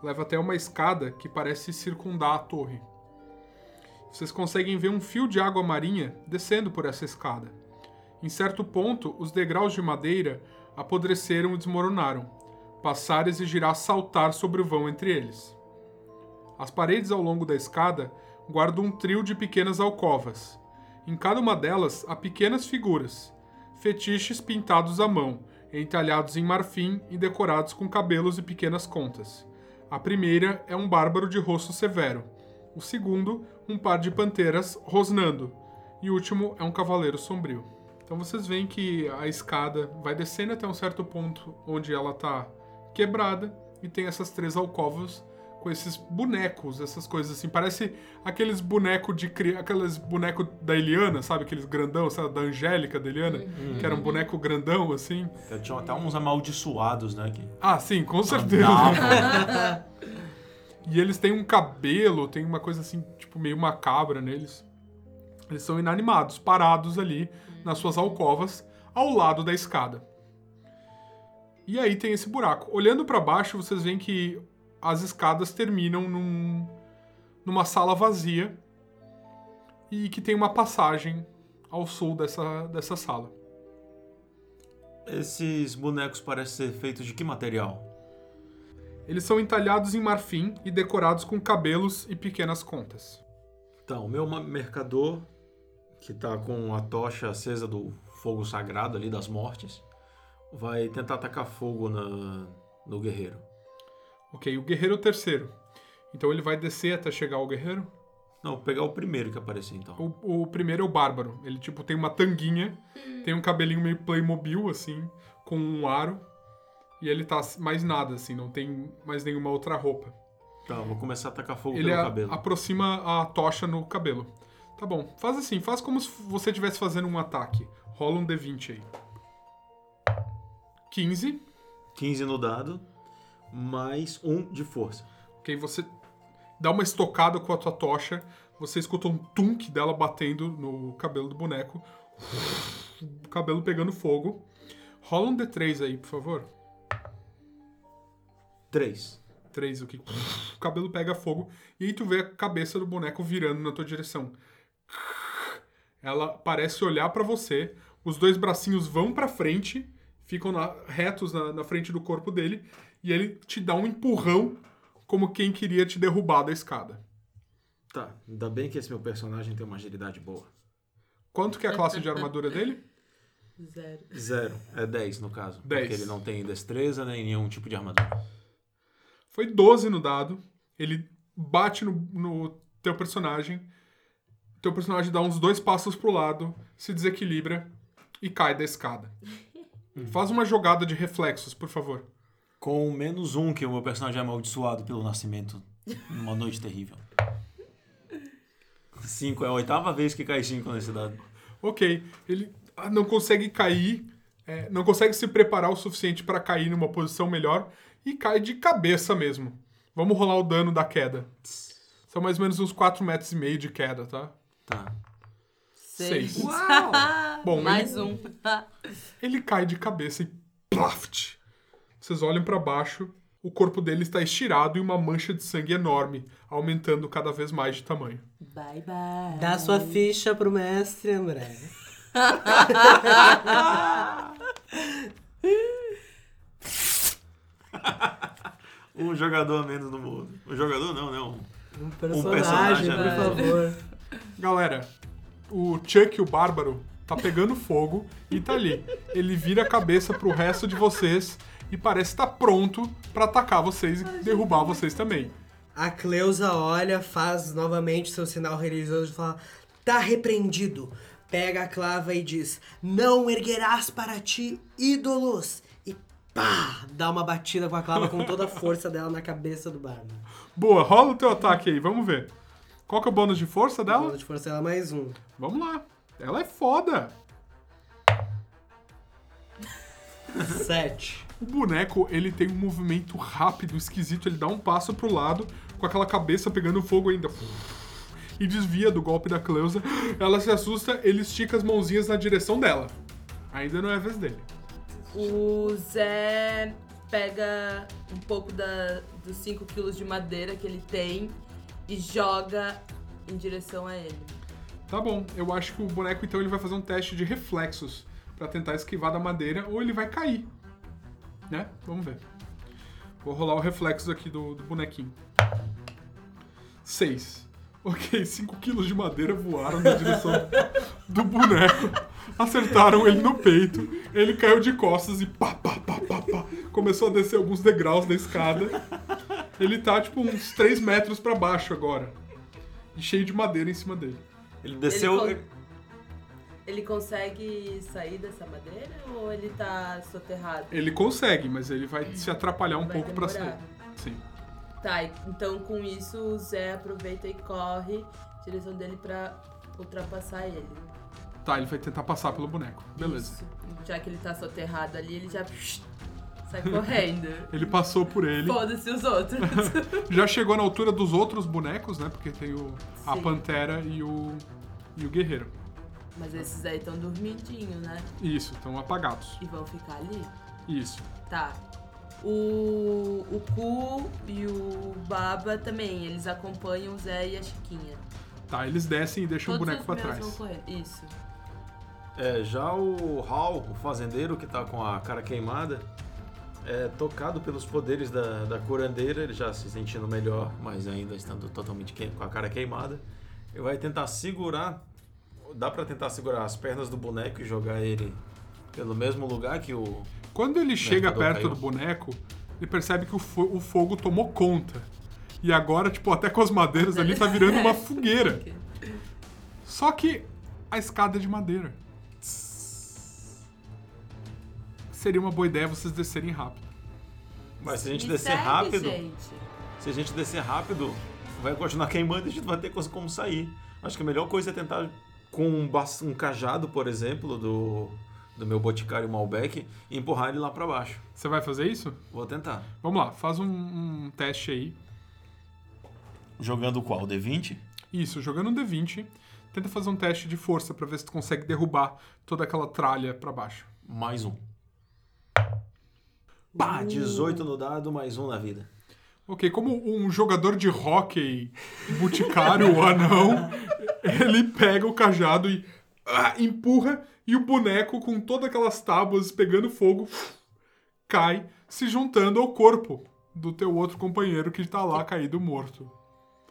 leva até uma escada que parece circundar a torre. Vocês conseguem ver um fio de água marinha descendo por essa escada. Em certo ponto, os degraus de madeira apodreceram e desmoronaram. Passar exigirá saltar sobre o vão entre eles. As paredes ao longo da escada guardam um trio de pequenas alcovas. Em cada uma delas há pequenas figuras, fetiches pintados à mão, entalhados em marfim e decorados com cabelos e pequenas contas. A primeira é um bárbaro de rosto severo. O segundo, um par de panteras rosnando. E o último é um cavaleiro sombrio. Então vocês veem que a escada vai descendo até um certo ponto onde ela tá quebrada e tem essas três alcovas com esses bonecos, essas coisas assim. Parece aqueles bonecos de cri... aqueles bonecos da Eliana, sabe? Aqueles grandão, sabe? Da Angélica da Eliana, que era um boneco grandão assim. Tinha até uns amaldiçoados, né? Que Ah, sim, com certeza. andavam. <laughs> E eles têm um cabelo, tem uma coisa assim, tipo, meio macabra neles. Eles são inanimados, parados ali nas suas alcovas, ao lado da escada. E aí tem esse buraco. Olhando pra baixo, vocês veem que as escadas terminam num, numa sala vazia e que tem uma passagem ao sul dessa, dessa sala. Esses bonecos parecem ser feitos de que material? Eles são entalhados em marfim e decorados com cabelos e pequenas contas. Então, o meu mercador, que tá com a tocha acesa do fogo sagrado ali das mortes, vai tentar atacar fogo na, no guerreiro. Ok, o guerreiro é o terceiro. Então ele vai descer até chegar ao guerreiro. Não, vou pegar o primeiro que aparecer então. O, o primeiro é o bárbaro. Ele, tipo, tem uma tanguinha, tem um cabelinho meio Playmobil, assim, com um aro. E ele tá mais nada, assim, não tem mais nenhuma outra roupa. Tá, vou começar a atacar fogo Ele pelo a- cabelo. aproxima a tocha no cabelo. Tá bom, faz assim, faz como se você estivesse fazendo um ataque. Rola um D20 aí. 15. 15 no dado, mais um de força. Ok, você dá uma estocada com a tua tocha, você escuta um tunk dela batendo no cabelo do boneco, o cabelo pegando fogo. Rola um D3 aí, por favor. 3. 3, o que? O cabelo pega fogo e aí tu vê a cabeça do boneco virando na tua direção. Ela parece olhar pra você, os dois bracinhos vão pra frente, ficam na- retos na, na frente do corpo dele e ele te dá um empurrão como quem queria te derrubar da escada. Tá, ainda bem que esse meu personagem tem uma agilidade boa. Quanto que é a classe de armadura dele? Zero. Zero. É 10 no caso. 10. Porque ele não tem destreza nem nenhum tipo de armadura. Foi 12 no dado. Ele bate no, no teu personagem. Teu personagem dá uns dois passos pro lado, se desequilibra e cai da escada. <laughs> Faz uma jogada de reflexos, por favor. Com menos um que o meu personagem é amaldiçoado pelo nascimento numa noite terrível. 5 é a oitava vez que cai 5 nesse dado. Ok, ele ah, não consegue cair, é, não consegue se preparar o suficiente para cair numa posição melhor e cai de cabeça mesmo. Vamos rolar o dano da queda. São mais ou menos uns 4 metros e meio de queda, tá? Tá. Seis. Seis. <laughs> Bom, Mais ele- um. <laughs> Ele cai de cabeça e plaft. Vocês olham pra baixo, o corpo dele está estirado e uma mancha de sangue enorme, aumentando cada vez mais de tamanho. bye, bye. Dá sua ficha pro mestre, André. <laughs> Um jogador a menos no mundo. Um jogador não, não. Um personagem, personagem, por né? favor. Galera, o Chuck, o bárbaro, tá pegando fogo e tá ali. Ele vira a cabeça pro resto de vocês e parece estar pronto pra atacar vocês e derrubar vocês também. A Cleusa olha, faz novamente seu sinal religioso e fala: Tá repreendido. Pega a clava e diz: Não erguerás para ti ídolos. E pá! Dá uma batida com a clava com toda a <laughs> força dela na cabeça do Bárbaro. Boa, rola o teu ataque aí, vamos ver. Qual que é o bônus de força dela? Bônus de força dela mais um. Vamos lá. Ela é foda. Sete. O boneco, ele tem um movimento rápido, esquisito. Ele dá um passo pro lado, com aquela cabeça pegando fogo ainda. E desvia do golpe da Cleusa. Ela se assusta, ele estica as mãozinhas na direção dela. Ainda não é a vez dele. O Zé pega um pouco da, dos 5 quilos de madeira que ele tem e joga em direção a ele. Tá bom, eu acho que o boneco então ele vai fazer um teste de reflexos pra tentar esquivar da madeira ou ele vai cair. Né? Vamos ver. Vou rolar o reflexo aqui do, do bonequinho. 6. Ok, 5 quilos de madeira voaram na direção do boneco. Acertaram ele no peito. Ele caiu de costas e pá, pá, pá, pá, pá. Começou a descer alguns degraus da escada. Ele tá, tipo, uns 3 metros pra baixo agora. E cheio de madeira em cima dele. Ele desceu. Ele Ele consegue sair dessa madeira ou ele tá soterrado? Ele consegue, mas ele vai se atrapalhar um Vai pouco pra sair. Sim. Tá, então com isso o Zé aproveita e corre na direção dele pra ultrapassar ele. Tá, ele vai tentar passar pelo boneco. Beleza. Isso. Já que ele tá soterrado ali, ele já sai correndo. <laughs> Ele passou por ele. Foda-se os outros. <laughs> Já chegou na altura dos outros bonecos, né? Porque tem o, a Sim. pantera e o, e o guerreiro. Mas esses aí estão dormidinho, né? Isso, estão apagados. E vão ficar ali. Isso. Tá. O, o Ku e o Baba também, eles acompanham o Zé e a Chiquinha. Tá, eles descem e deixam Todos o boneco os pra meus trás. vão correr. Isso. É, já o Hal, o fazendeiro que tá com a cara queimada, é tocado pelos poderes da, da curandeira, ele já se sentindo melhor, mas ainda estando totalmente que- com a cara queimada. Ele vai tentar segurar, dá pra tentar segurar as pernas do boneco e jogar ele pelo mesmo lugar que o Quando ele chega perto caiu. do boneco, ele percebe que o, fo- o fogo tomou conta. E agora, tipo, até com as madeiras ali tá virando uma <laughs> fogueira. Só que a escada é de madeira. Seria uma boa ideia vocês descerem rápido. Mas se a gente Me descer segue, rápido, gente. se a gente descer rápido, vai continuar queimando e a gente vai ter como sair. Acho que a melhor coisa é tentar com um, um cajado, por exemplo, do, do meu boticário Malbec e empurrar ele lá pra baixo. Você vai fazer isso? Vou tentar. Vamos lá, faz um, um teste aí. Jogando qual? D20? Isso, jogando um D20, tenta fazer um teste de força pra ver se tu consegue derrubar toda aquela tralha pra baixo. Mais um. Pá, 18 no dado, mais um na vida. Ok, como um jogador de hóquei, boticário ou <laughs> anão, <laughs> ele pega o cajado e ah, empurra e o boneco com todas aquelas tábuas pegando fogo cai, se juntando ao corpo do teu outro companheiro que tá lá caído morto.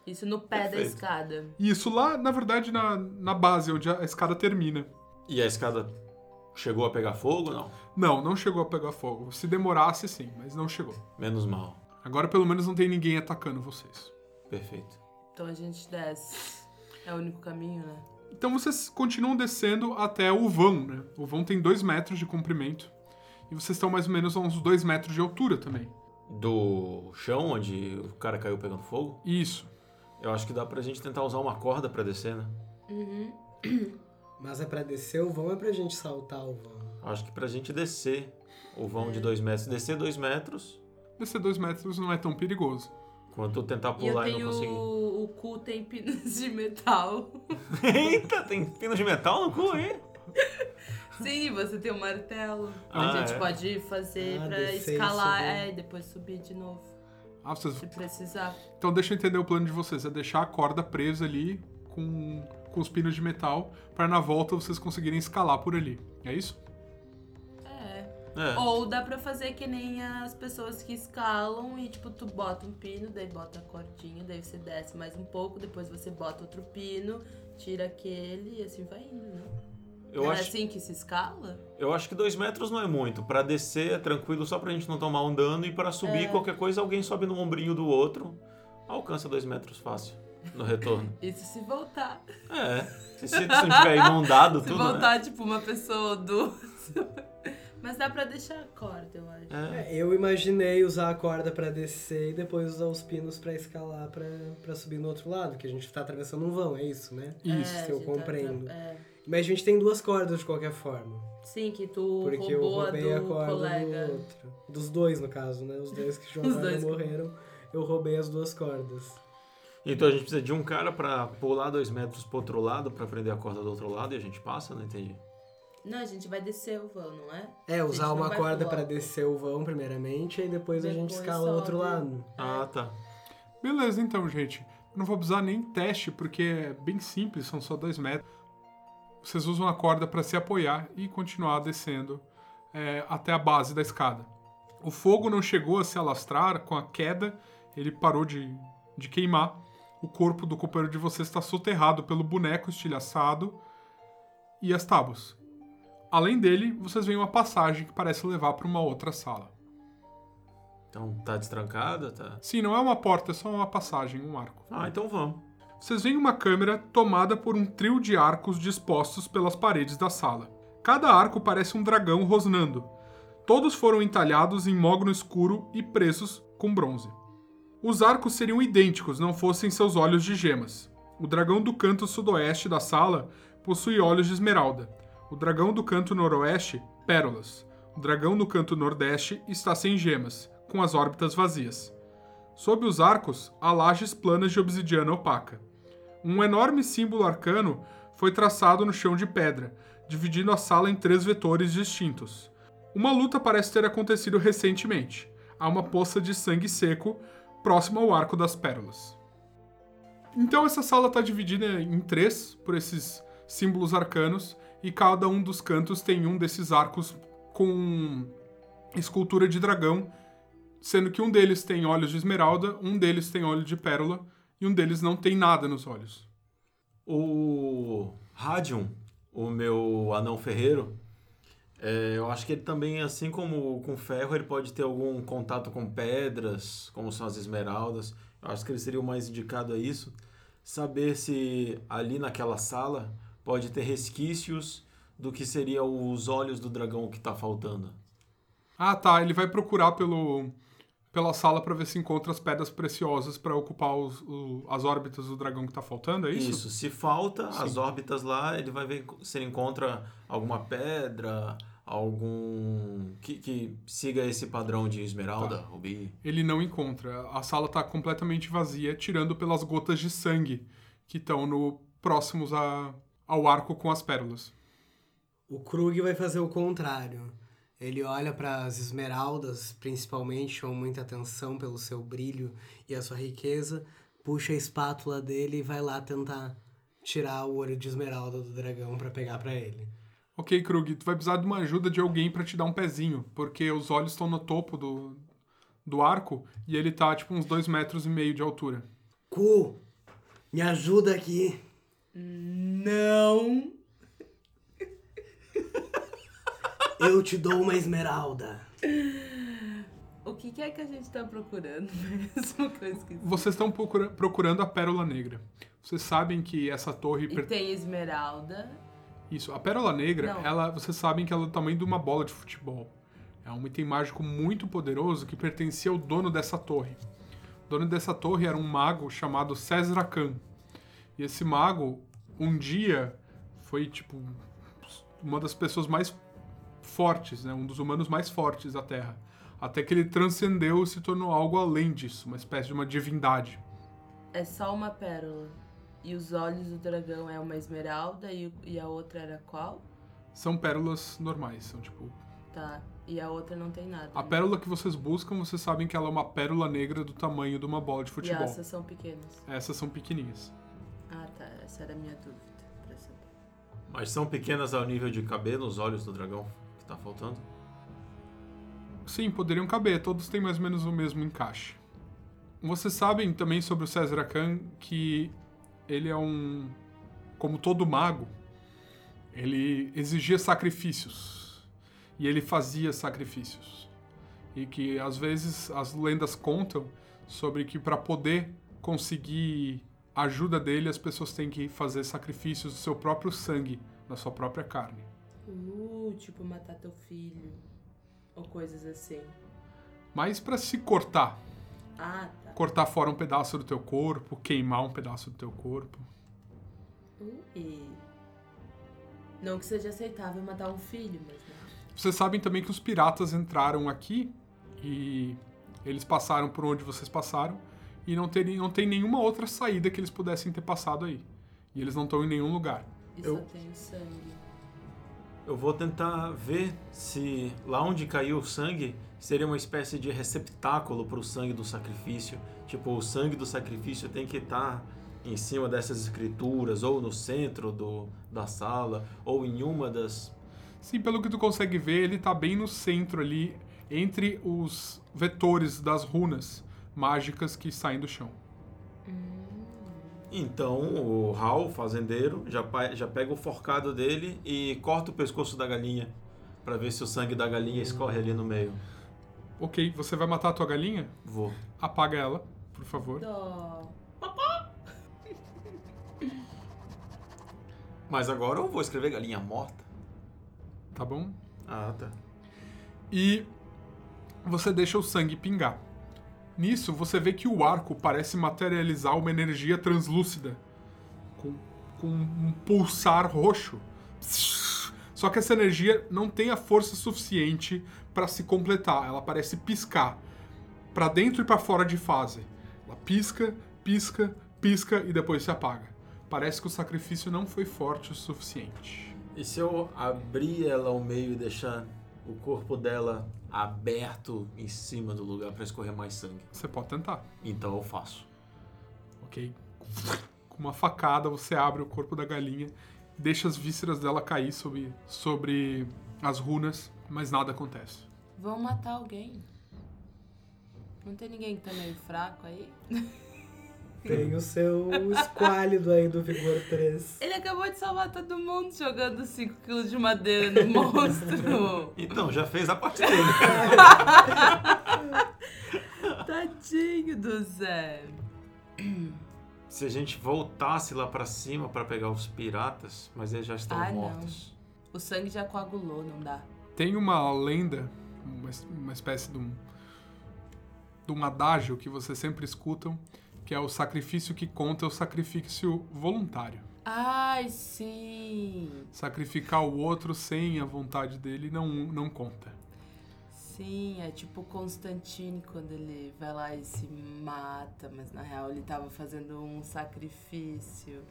Isso no pé da Perfeito. escada. Isso lá, na verdade, na, na base, onde a escada termina. E a escada chegou a pegar fogo? Não. Não, não chegou a pegar fogo. Se demorasse, sim, mas não chegou. Menos mal. Agora pelo menos não tem ninguém atacando vocês. Perfeito. Então a gente desce. É o único caminho, né? Então vocês continuam descendo até o vão, né? O vão tem dois metros de comprimento. E vocês estão mais ou menos a uns dois metros de altura também. Do chão onde o cara caiu pegando fogo, Isso. eu acho que dá pra gente tentar usar uma corda pra descer, né? <clears throat> Mas é pra descer o vão ou é pra gente saltar o vão? Acho que pra gente descer o vão de dois metros. Descer dois metros, Descer dois metros não é tão perigoso. quanto tentar E eu pular e, tenho. não conseguir. O cu tem pinos de metal. <laughs> Eita, tem pino de metal no cu, hein? Sim, você tem um martelo. Ah, a gente é? pode fazer Ah, pra descer e escalar é, e depois subir de novo. Ah, vocês... Se precisar. Então deixa eu entender o plano de vocês. É deixar a corda presa ali com, com os pinos de metal para na volta vocês conseguirem escalar por ali. É isso? É. É. Ou dá pra fazer que nem as pessoas que escalam e, tipo, tu bota um pino, daí bota a cordinha, daí você desce mais um pouco, depois você bota outro pino, tira aquele e assim vai indo, né? Eu é acho, assim que se escala? eu acho que dois metros não é muito. Pra descer é tranquilo só pra gente não tomar um dano. E pra subir qualquer coisa, alguém sobe no ombrinho do outro. Alcança dois metros fácil no retorno. <laughs> Isso se voltar. É. Se, se não tiver inundado <laughs> Se tudo, né? voltar, tipo, uma pessoa ou duas. <laughs> Mas dá pra deixar a corda, eu acho. É. É, eu imaginei usar a corda pra descer e depois usar os pinos pra escalar pra, pra subir no outro lado, que a gente tá atravessando um vão, é isso, né? Isso. É, se eu a tá- compreendo. é. Mas a gente tem duas cordas de qualquer forma. Sim, que tu Porque eu roubou a roubei a do corda colega. do outro. Dos dois, no caso, né? Os dois que <laughs> jogaram e morreram. Eu roubei as duas cordas. Então a gente precisa de um cara pra pular dois metros pro outro lado, pra prender a corda do outro lado e a gente passa? Não entendi. Não, a gente vai descer o vão, não é? É, usar uma corda pular. pra descer o vão primeiramente, e depois, a gente Depois escala o outro lado. Ah, tá. Beleza, então, gente. Eu não vou precisar nem teste, porque é bem simples, são só dois metros. Vocês usam a corda para se apoiar e continuar descendo é, até a base da escada. O fogo não chegou a se alastrar com a queda, ele parou de, de queimar. O corpo do companheiro de vocês está soterrado pelo boneco estilhaçado e as tábuas. Além dele, vocês veem uma passagem que parece levar para uma outra sala. Então tá destrancada, tá? Sim, não é uma porta, é só uma passagem, um arco. Ah, então vamos. Vocês veem uma câmera tomada por um trio de arcos dispostos pelas paredes da sala. Cada arco parece um dragão rosnando. Todos foram entalhados em mogno escuro e presos com bronze. Os arcos seriam idênticos não fossem seus olhos de gemas. O dragão do canto sudoeste da sala possui olhos de esmeralda. O dragão do canto noroeste, pérolas. O dragão no canto nordeste está sem gemas, com as órbitas vazias. Sob os arcos, há lajes planas de obsidiana opaca. Um enorme símbolo arcano foi traçado no chão de pedra, dividindo a sala em três vetores distintos. Uma luta parece ter acontecido recentemente. Há uma poça de sangue seco próximo ao Arco das Pérolas. Então essa sala está dividida em três por esses símbolos arcanos e cada um dos cantos tem um desses arcos com escultura de dragão, sendo que um deles tem olhos de esmeralda, um deles tem olho de pérola e um deles não tem nada nos olhos. O Radium, o meu anão ferreiro, é, eu acho que ele também, assim como com ferro, ele pode ter algum contato com pedras, como são as esmeraldas. Eu acho que ele seria o mais indicado a isso. Saber se ali naquela sala pode ter resquícios do que seria os olhos do dragão que está faltando. Ah, tá. Ele vai procurar pelo, pela sala para ver se encontra as pedras preciosas para ocupar os, o- as órbitas do dragão que tá faltando, é isso? Isso, se falta as órbitas lá, ele vai ver se ele encontra alguma pedra, algum. que, que siga esse padrão de esmeralda, Tá. rubi. Ele não encontra. A sala tá completamente vazia, tirando pelas gotas de sangue que estão no próximos a, ao arco com as pérolas. O Krug vai fazer o contrário. Ele olha para as esmeraldas, principalmente, chamam muita atenção pelo seu brilho e a sua riqueza, puxa a espátula dele e vai lá tentar tirar o olho de esmeralda do dragão para pegar para ele. Ok, Krug, tu vai precisar de uma ajuda de alguém para te dar um pezinho, porque os olhos estão no topo do, do arco e ele tá tipo uns dois metros e meio de altura. Ku, me ajuda aqui. Não. Eu te dou uma esmeralda. O que, que é que a gente tá procurando mesmo <laughs> que eu esqueci? Vocês estão procura- procurando a Pérola Negra. Vocês sabem que essa torre. E per- tem esmeralda. Isso, a Pérola Negra, Não. ela, vocês sabem que ela é do tamanho de uma bola de futebol. É um item mágico muito poderoso que pertencia ao dono dessa torre. O dono dessa torre era um mago chamado César Khan. E esse mago, um dia, foi tipo uma das pessoas mais fortes, né? um dos humanos mais fortes da Terra. Até que ele transcendeu e se tornou algo além disso, uma espécie de uma divindade. É só uma pérola. E os olhos do dragão é uma esmeralda e, e a outra era qual? São pérolas normais, são tipo Tá. E a outra não tem nada. A né? pérola que vocês buscam, vocês sabem que ela é uma pérola negra do tamanho de uma bola de E futebol. essas são pequenas. Essas são pequenininhas. Ah, tá. Essa era a minha dúvida. Pra saber. Mas são pequenas ao nível de caber nos olhos do dragão que tá faltando? Sim, poderiam caber, todos têm mais ou menos o mesmo encaixe. Vocês sabem também sobre o César Khan que ele é um. Como todo mago, ele exigia sacrifícios. E ele fazia sacrifícios. E que às vezes as lendas contam sobre que para poder conseguir a ajuda dele, as pessoas têm que fazer sacrifícios do seu próprio sangue, da sua própria carne. Uh, tipo matar teu filho. Ou coisas assim. Mas para se cortar, Ah, tá. cortar fora um pedaço do teu corpo, queimar um pedaço do teu corpo. Ui. Não que seja aceitável matar um filho, mas né? Vocês sabem também que os piratas entraram aqui e eles passaram por onde vocês passaram e não tem, não tem nenhuma outra saída que eles pudessem ter passado aí. E eles não estão em nenhum lugar. E Eu- só tem o sangue. Eu vou tentar ver se lá onde caiu o sangue seria uma espécie de receptáculo para o sangue do sacrifício. Tipo, o sangue do sacrifício tem que estar em cima dessas escrituras, ou no centro do, da sala, ou em uma das. Sim, pelo que tu consegue ver, ele tá bem no centro ali, entre os vetores das runas mágicas que saem do chão. Então o Hal, fazendeiro, já, já pega o forcado dele e corta o pescoço da galinha para ver se o sangue da galinha escorre ali no meio. Ok, você vai matar a tua galinha? Vou. Apaga ela, por favor. Dó. Mas agora eu vou escrever galinha morta. Tá bom? Ah, tá. E você deixa o sangue pingar. Nisso, você vê que o arco parece materializar uma energia translúcida, com, com um pulsar roxo. Só que essa energia não tem a força suficiente para se completar, ela parece piscar para dentro e para fora de fase. Ela pisca, pisca, pisca e depois se apaga. Parece que o sacrifício não foi forte o suficiente. E se eu abrir ela ao meio e deixar o corpo dela aberto em cima do lugar para escorrer mais sangue? Você pode tentar. Então eu faço. ok? Com uma facada você abre o corpo da galinha, deixa as vísceras dela cair sobre, sobre as runas, mas nada acontece. Vão matar alguém. Não tem ninguém que tá meio fraco aí? <laughs> Tem o seu esquálido aí do Vigor 3. <laughs> Ele acabou de salvar todo mundo jogando 5kg de madeira no <laughs> monstro. Então, já fez a parte dele. <laughs> Tadinho do Zé. Se a gente voltasse lá pra cima pra pegar os piratas, mas eles já estão Ah, não. mortos. O sangue já coagulou, não dá. Tem uma lenda, uma, uma espécie de um, de um adágio que vocês sempre escutam, que é o sacrifício que conta é o sacrifício voluntário. Ai, sim. Sacrificar o outro sem a vontade dele não, não conta. Sim, é tipo o Constantine quando ele vai lá e se mata, mas na real ele tava fazendo um sacrifício.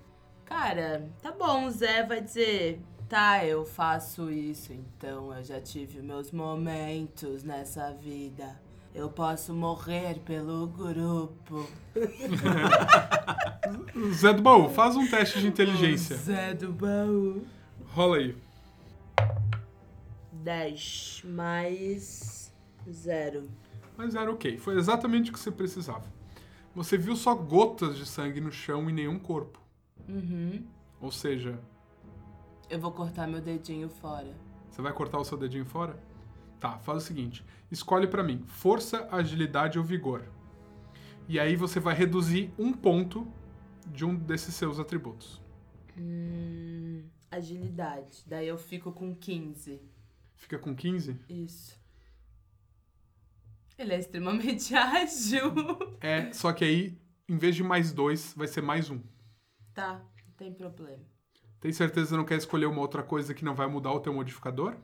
Cara, tá bom, Zé vai dizer, tá, eu faço isso, então eu já tive meus momentos nessa vida. Eu posso morrer pelo grupo. <laughs> Zé do Baú, faz um teste de inteligência. O Zé do baú. Rola aí. 10 mais 0. Mas era ok, foi exatamente o que você precisava. Você viu só gotas de sangue no chão e nenhum corpo. Uhum. Ou seja, Eu vou cortar meu dedinho fora. você vai cortar o seu dedinho fora? Tá, faz o seguinte: escolhe pra mim força, agilidade ou vigor. E aí você vai reduzir um ponto de um desses seus atributos. Hum, agilidade. Daí eu fico com 15. Fica com 15? Isso. Ele é extremamente <laughs> ágil. É, só que aí, em vez de mais dois, vai ser mais um. Tá, não tem problema. Tem certeza que você não quer escolher uma outra coisa que não vai mudar o teu modificador?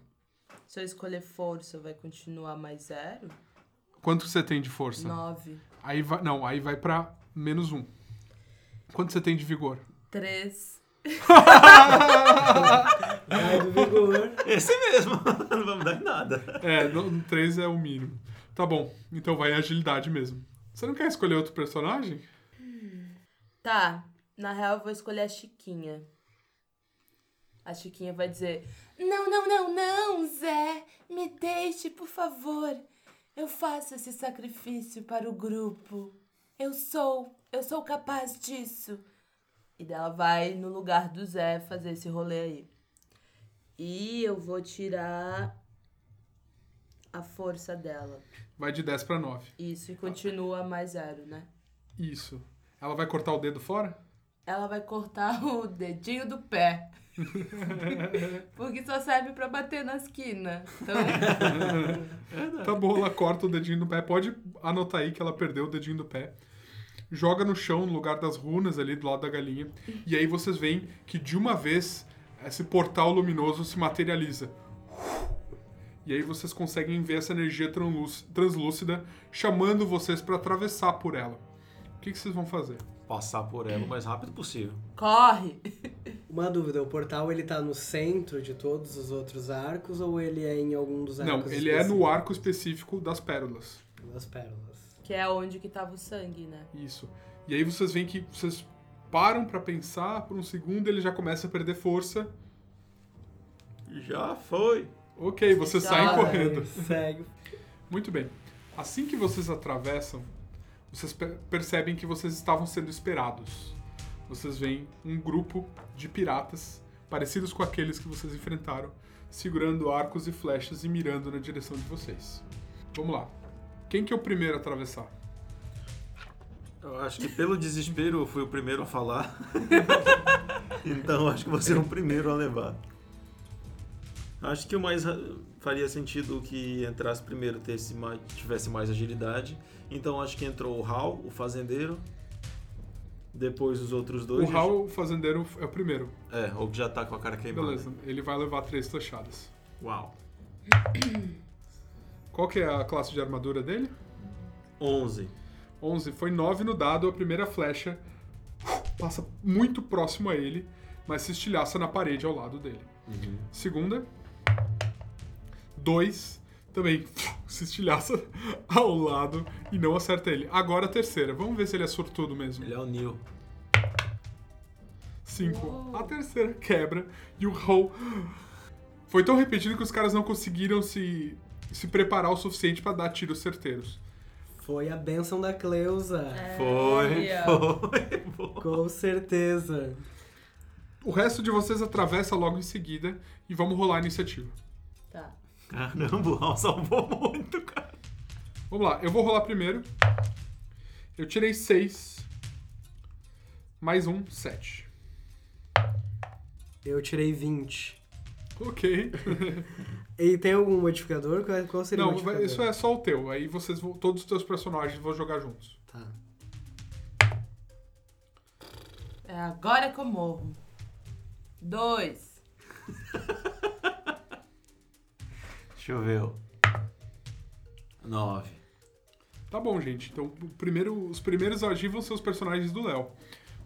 Se eu escolher força, vai continuar mais zero? Quanto você tem de força? 9. Aí vai, não, aí vai pra menos um. Quanto você tem de vigor? 3. <laughs> Ai, do Vigor. Esse mesmo. <laughs> Não vamos dar em nada. É, no 3 é o mínimo. Tá bom, então vai em agilidade mesmo. Você não quer escolher outro personagem? Tá, na real eu vou escolher a Chiquinha. A Chiquinha vai dizer: Não, não, não, não, Zé! Me deixe, por favor. Eu faço esse sacrifício para o grupo. Eu sou, eu sou capaz disso. E dela vai no lugar do Zé fazer esse rolê aí. E eu vou tirar a força dela. Vai de 10 pra 9. Isso, e continua mais zero, né? Isso. Ela vai cortar o dedo fora? ela vai cortar o dedinho do pé. <laughs> Porque só serve pra bater na esquina. Então, <laughs> Tá bom, ela corta o dedinho do pé. Pode anotar aí que ela perdeu o dedinho do pé. Joga no chão, no lugar das runas ali do lado da galinha. E aí vocês veem que de uma vez esse portal luminoso se materializa. E aí vocês conseguem ver essa energia translúc- translúcida chamando vocês pra atravessar por ela. O que, que vocês vão fazer? Passar por ela o mais rápido possível. corre! Uma dúvida, o portal ele tá no centro de todos os outros arcos ou ele é em algum dos Não, arcos ele é no arco específico das pérolas. Das pérolas. Que é onde que tava o sangue, né? Isso. E aí vocês veem que vocês param pra pensar por um segundo, ele já começa a perder força. Já foi. Ok, vocês Já saem correndo. Segue. Muito bem. Assim que vocês atravessam, vocês per- percebem que vocês estavam sendo esperados. Vocês veem um grupo de piratas, parecidos com aqueles que vocês enfrentaram, segurando arcos e flechas e mirando na direção de vocês. Vamos lá. Quem que é o primeiro a atravessar? Eu acho que pelo desespero eu fui o primeiro a falar. <laughs> Então acho que você é o primeiro a levar. Acho que o mais faria sentido que entrasse primeiro tivesse mais agilidade. Então acho que entrou o Hal, o fazendeiro. Depois os outros O dois. Hal, o fazendeiro, é o primeiro. É, ou que já tá com a cara queimada. Beleza, ele vai levar três flechadas. Uau. <clears throat> Qual que é a classe de armadura dele? 11. 11. Foi 9 no dado, a primeira flecha passa muito próximo a ele, mas se estilhaça na parede ao lado dele. Segunda. 2. Também <laughs> se estilhaça ao lado e não acerta ele. Agora a terceira. Vamos ver se ele é sortudo mesmo. Ele é o Neil. 5. A terceira quebra e o Hall foi tão repetido que os caras não conseguiram se, se preparar o suficiente pra dar tiros certeiros. Foi a benção da Cleusa. Foi, ó. foi. <laughs> Boa. Com certeza. O resto de vocês atravessa logo em seguida e vamos rolar a iniciativa. Tá. Caramba, o Hal salvou muito, cara. Vamos lá, eu vou rolar primeiro. Eu tirei 6. Mais um, 7. Eu tirei 20. Ok. <laughs> E tem algum modificador? Qual- Qual seria o Não, modificador? vai- isso é só o teu. Aí vocês vão, todos os teus personagens vão jogar juntos. Tá. É agora que eu morro. Dois. <laughs> Deixa eu ver. 9. Tá bom, gente. Então, o primeiro, os primeiros a agir vão ser os personagens do Léo.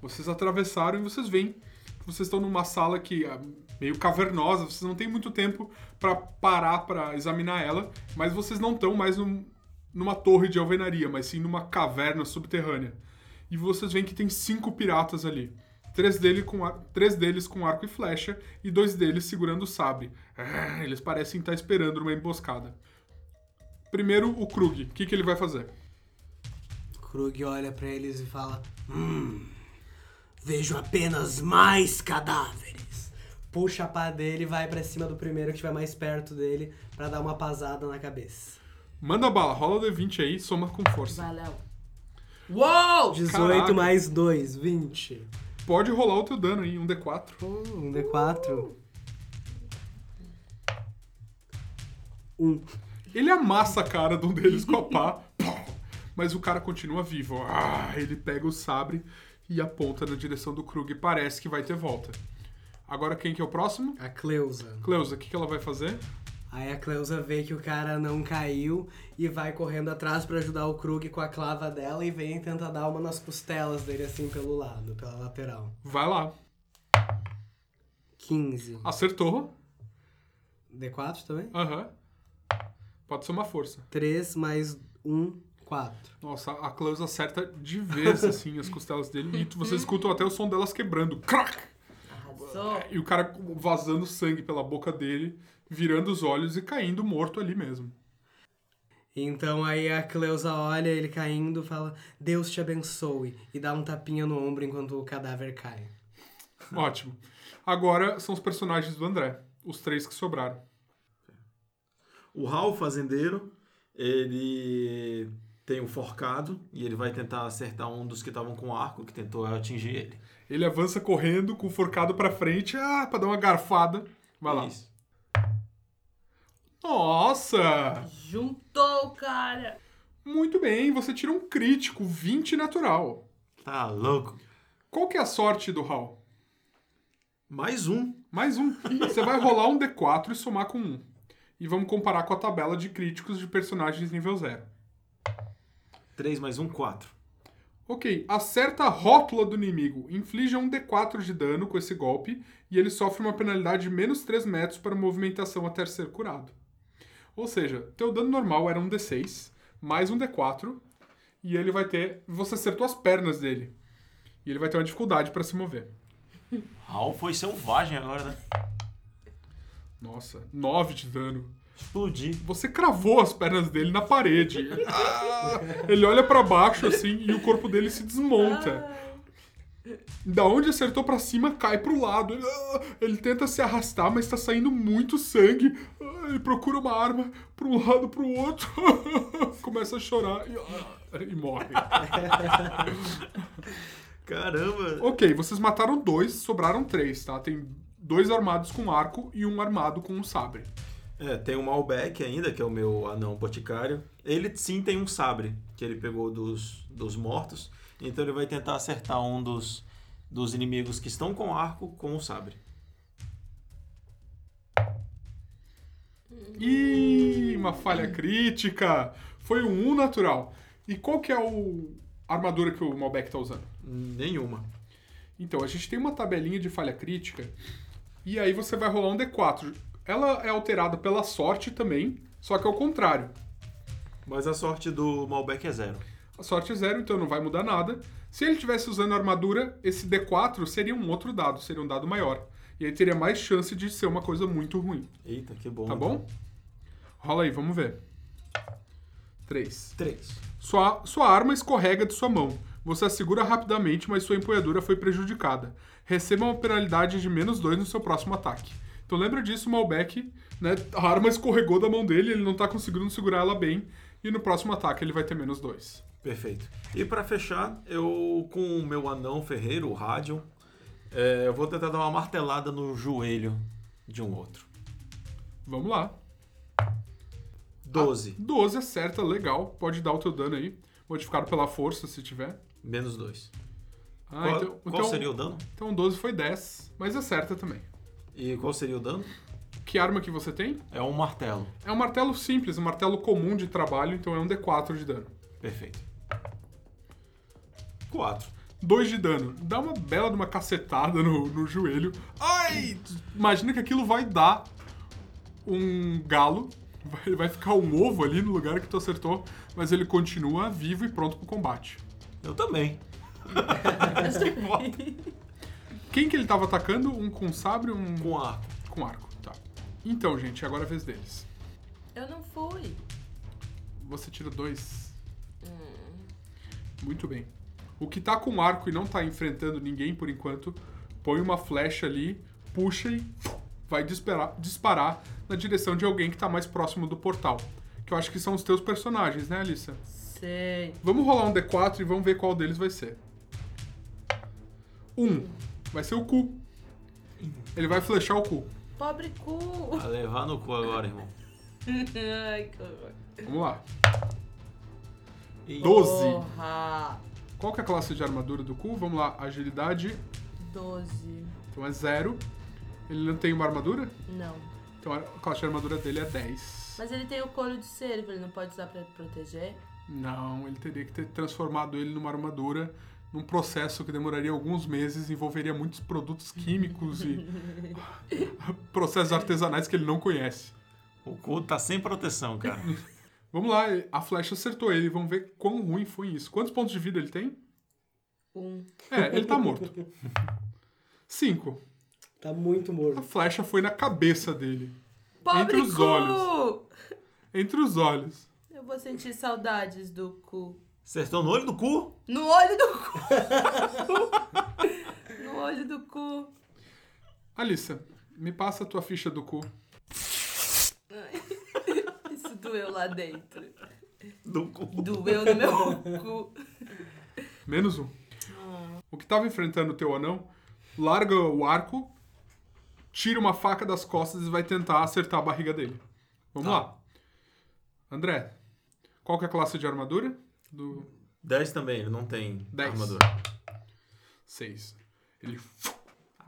Vocês atravessaram e vocês veem que vocês estão numa sala que é meio cavernosa, vocês não têm muito tempo pra parar pra examinar ela, mas vocês não estão mais num- numa torre de alvenaria, mas sim numa caverna subterrânea. E vocês veem que tem cinco piratas ali. Três, dele com ar- três deles com arco e flecha e dois deles segurando o sabre. Ah, eles parecem estar esperando uma emboscada. Primeiro, o Krug. O que, que ele vai fazer? Krug olha pra eles e fala: Hum, vejo apenas mais cadáveres. Puxa a pá dele e vai pra cima do primeiro que estiver mais perto dele pra dar uma pasada na cabeça. Manda bala, rola o D20 aí, soma com força. Vai, Léo. Uou! 18 Caraca. mais 2, 20. Pode rolar o teu dano aí, um D4. Uh, um D4. Um. Ele amassa a cara de um deles com a pá, <laughs> mas o cara continua vivo. Ah, ele pega o sabre e aponta na direção do Krug. Parece que vai ter volta. Agora quem que é o próximo? A Cleusa. Cleusa, o que, que ela vai fazer? Aí a Cleusa vê que o cara não caiu e vai correndo atrás pra ajudar o Krug com a clava dela e vem tentar dar uma nas costelas dele assim pelo lado, pela lateral. Vai lá. 15. Acertou. D4 também? Aham. Pode ser uma força. 3 mais 1, 4. Nossa, a Cleusa acerta de vez, assim, as costelas dele. E tu- vocês escutam até o som delas quebrando. Crack! Arrasou. E o cara vazando sangue pela boca dele, virando os olhos e caindo morto ali mesmo. Então aí a Cleusa olha ele caindo fala: Deus te abençoe. E dá um tapinha no ombro enquanto o cadáver cai. Ótimo. Agora são os personagens do André. Os três que sobraram. O Hal, fazendeiro, ele tem um forcado e ele vai tentar acertar um dos que estavam com arco, que tentou atingir ele. Ele avança correndo com o forcado pra frente, ah, pra dar uma garfada. Vai lá. Isso. Nossa! Juntou, cara. Muito bem, você tira um crítico, 20 natural. Tá louco. Qual que é a sorte do Hal? Mais um. Mais um. Você vai rolar um D4 e somar com um. E vamos comparar com a tabela de críticos de personagens nível 0. 3 mais um, 4. Ok, acerta a rótula do inimigo. Inflige um D4 de dano com esse golpe e ele sofre uma penalidade de menos 3 metros para movimentação até ser curado. Ou seja, teu dano normal era um D6, mais um D4, e ele vai ter. Você acertou as pernas dele. E ele vai ter uma dificuldade para se mover. Hal foi selvagem agora, né? Nossa, 9 de dano. Explodir. Você cravou as pernas dele na parede. Ah! <laughs> ele olha pra baixo assim e o corpo dele se desmonta. Da onde acertou pra cima, cai pro lado. Ele, ah! ele tenta se arrastar, mas tá saindo muito sangue. Ah, ele procura uma arma pra um lado pro outro. <laughs> Começa a chorar e, ah, e morre. <laughs> Caramba! Ok, vocês mataram dois, sobraram três, tá? Tem dois armados com arco e um armado com um sabre. É, tem o Malbec ainda, que é o meu anão boticário. Ele sim tem um sabre, que ele pegou dos, dos mortos. Então ele vai tentar acertar um dos, dos inimigos que estão com arco com o sabre. Ih, uma falha crítica. Foi um 1 natural. E qual que é o a armadura que o Malbec tá usando? Nenhuma. Então, a gente tem uma tabelinha de falha crítica. E aí você vai rolar um D4. Ela é alterada pela sorte também, só que ao contrário. Mas a sorte do Malbec é zero. A sorte é zero, então não vai mudar nada. Se ele estivesse usando armadura, esse D4 seria um outro dado, seria um dado maior. E aí teria mais chance de ser uma coisa muito ruim. Eita, que bom. Tá bom? Rola aí, vamos ver. 3. Três. Sua, sua arma escorrega de sua mão. Você a segura rapidamente, mas sua empunhadura foi prejudicada. Receba uma penalidade de menos 2 no seu próximo ataque. Então lembra disso, o Malbec, né? A arma escorregou da mão dele, ele não tá conseguindo segurar ela bem. E no próximo ataque ele vai ter menos 2. Perfeito. E pra fechar, eu com o meu anão ferreiro, o Radion, é, eu vou tentar dar uma martelada no joelho de um outro. Vamos lá. 12. 12 acerta, legal. Pode dar o teu dano aí. Modificado pela força, se tiver. Menos 2. Ah, qual, então, qual então, seria o dano? então 12 foi 10, mas acerta também. E qual seria o dano? Que arma que você tem? É um martelo. É um martelo simples, um martelo comum de trabalho, então é um D4 de dano. Perfeito. 4. 2 de dano. Dá uma bela de uma cacetada no, no joelho. Ai! Imagina que aquilo vai dar um galo. Vai, vai ficar um ovo ali no lugar que tu acertou, mas ele continua vivo e pronto pro combate. Eu também. <laughs> Quem que ele tava atacando? Um com sabre um Com arco. com arco. Tá. Então, gente, agora é a vez deles. Eu não fui. Você tira dois. Muito bem. O que tá com arco e não tá enfrentando ninguém por enquanto, põe uma flecha ali, puxa e vai disparar, disparar na direção de alguém que tá mais próximo do portal. Que eu acho que são os teus personagens, né, Alissa? Sei. Vamos rolar um D4 e vamos ver qual deles vai ser. Um. Vai ser o cu. Ele vai flechar o cu. Pobre cu. Vai levar no cu agora, irmão. <laughs> Ai, que horror. Vamos lá. Doze. Porra. Qual que é a classe de armadura do cu? Vamos lá. Agilidade. 12. Então é zero. Ele não tem uma armadura? Não. Então a classe de armadura dele é 10. Mas ele tem o couro de cervo, ele não pode usar pra proteger? Não, ele teria que ter transformado ele numa armadura num processo que demoraria alguns meses, envolveria muitos produtos químicos e <laughs> processos artesanais que ele não conhece. O cu tá sem proteção, cara. <laughs> Vamos lá, a flecha acertou ele, vamos ver quão ruim foi isso. Quantos pontos de vida ele tem? Um. É, ele tá morto. <laughs> Cinco. Tá muito A morto. flecha foi na cabeça dele. Pobre Entre os cu! olhos. Entre os olhos. Eu vou sentir saudades do cu. Acertou no olho do cu? No olho do cu! <laughs> no olho do cu. Alissa, me passa a tua ficha do cu. Isso doeu lá dentro. Do cu. Doeu no meu cu. Menos um. O que tava enfrentando o teu anão larga o arco, tira uma faca das costas e vai tentar acertar a barriga dele. Vamos Tá. lá. André, qual que é a classe de armadura? Do 10 também, ele não tem Dez. armadura. 6. Ele.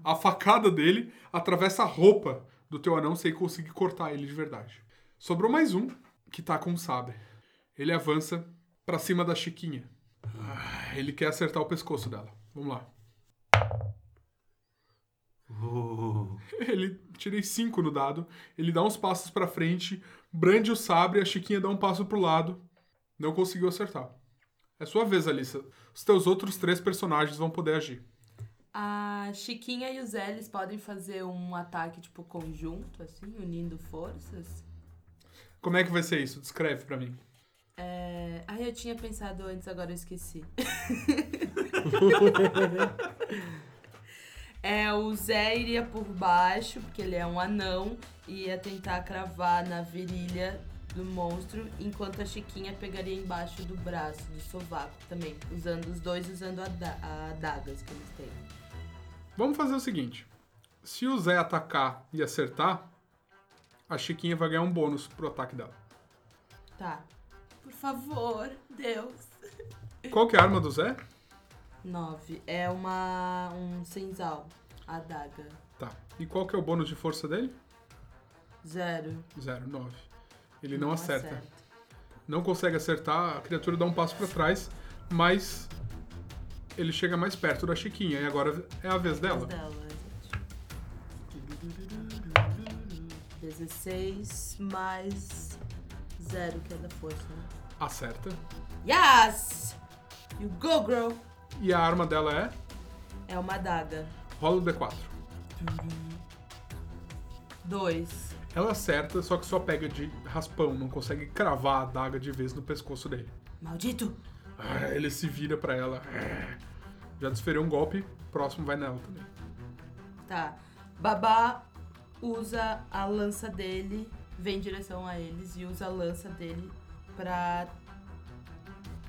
A facada dele atravessa a roupa do teu anão sem conseguir cortar ele de verdade. Sobrou mais um que tá com um sabre. Ele avança pra cima da Chiquinha. Ah, Ele quer acertar o pescoço dela. Vamos lá. Uh, Ele tirei cinco no dado. Ele dá uns passos pra frente, brande o sabre, a Chiquinha dá um passo pro lado. Não conseguiu acertar. É sua vez, Alissa. Os teus outros três personagens vão poder agir. A Chiquinha e o Zé, eles podem fazer um ataque, tipo, conjunto, assim, unindo forças. Como é que vai ser isso? Descreve pra mim. É... Ai, eu tinha pensado antes, agora eu esqueci. <laughs> é, o Zé iria por baixo, porque ele é um anão, e ia tentar cravar na virilha do monstro, enquanto a Chiquinha pegaria embaixo do braço, do sovaco também, usando os dois usando a da- a adagas que eles têm. Vamos fazer o seguinte. Se o Zé atacar e acertar, a Chiquinha vai ganhar um bônus pro ataque dela. Tá. Por favor, Deus. Qual que é a arma do Zé? Nove. É uma. um senzal. Adaga. Tá. E qual que é o bônus de força dele? Zero. Zero, nove. Ele não, acerta. Não consegue acertar, a criatura dá um passo pra trás, mas ele chega mais perto da Chiquinha. E agora é a vez dela. Vez dela, 16 mais zero, que é da força, né? Acerta. Yes! You go, girl! E a arma dela é? É uma adaga. Rola o D4. Dois. Ela acerta, só que só pega de raspão, não consegue cravar a adaga de vez no pescoço dele. Maldito! Ah, Ele se vira pra ela. Já desferiu um golpe, próximo vai nela também. Tá. Babá usa a lança dele, vem em direção a eles e usa a lança dele pra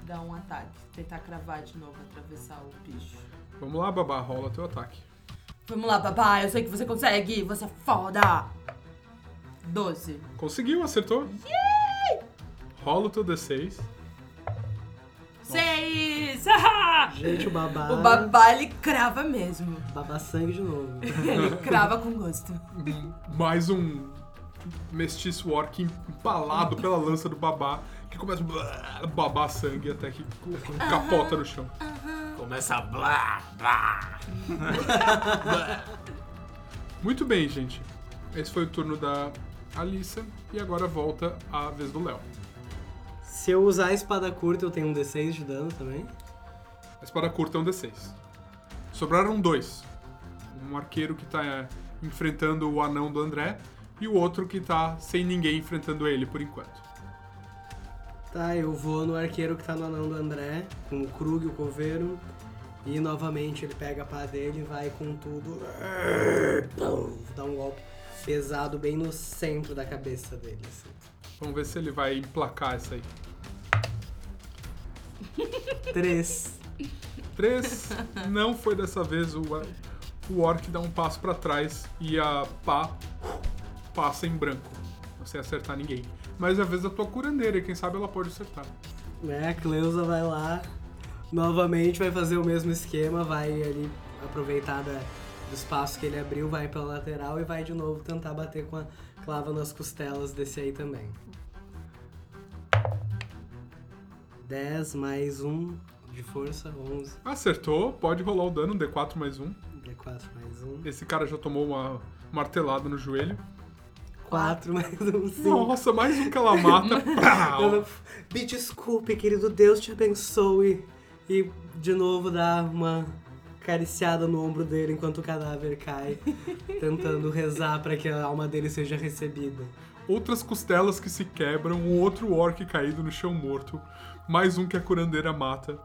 dar um ataque. Tentar cravar de novo, atravessar o bicho. Vamos lá, babá, rola teu ataque. Vamos lá, babá, eu sei que você consegue, você é foda! 12. Conseguiu, acertou? Rola o teu D6. 6! Ah! <laughs> Gente, o babá. O babá, ele crava mesmo. Babá sangue de novo. Ele <laughs> crava com gosto. Mais um mestiço orc empalado pela lança do babá, que começa a babar sangue até que capota no chão. Começa a blá, blá. Muito bem, gente. Esse foi o turno da Alissa e agora volta a vez do Léo. Se eu usar a espada curta, eu tenho um D6 de dano também. A espada curta é um D6. Sobraram dois. Um arqueiro que tá é, enfrentando o anão do André e o outro que tá sem ninguém enfrentando ele por enquanto. Tá, eu vou no arqueiro que tá no anão do André, com o Krug, o coveiro. E novamente ele pega a pá dele e vai com tudo. Dá um golpe pesado bem no centro da cabeça dele. assim. Vamos ver se ele vai emplacar essa aí. Três. Três. Não foi dessa vez. O, o orc dá um passo pra trás e a pá passa em branco. Não sem acertar ninguém. Mas é a vez da tua curandeira, quem sabe ela pode acertar. Né, a Cleusa vai lá, novamente vai fazer o mesmo esquema, vai ali aproveitar da- do espaço que ele abriu, vai pela lateral e vai de novo tentar bater com a clava nas costelas desse aí também. 10 mais 1 de força, 11. Acertou, pode rolar o dano, D4 mais um. D4 mais 1. Esse cara já tomou uma martelada no joelho. 4 <laughs> mais 1, 5. Nossa, mais um que ela mata. <laughs> Me desculpe, querido Deus te abençoe. E de novo dá uma acariciada no ombro dele enquanto o cadáver cai, <laughs> tentando rezar para que a alma dele seja recebida. Outras costelas que se quebram, um outro orc caído no chão morto. Mais um que a curandeira mata.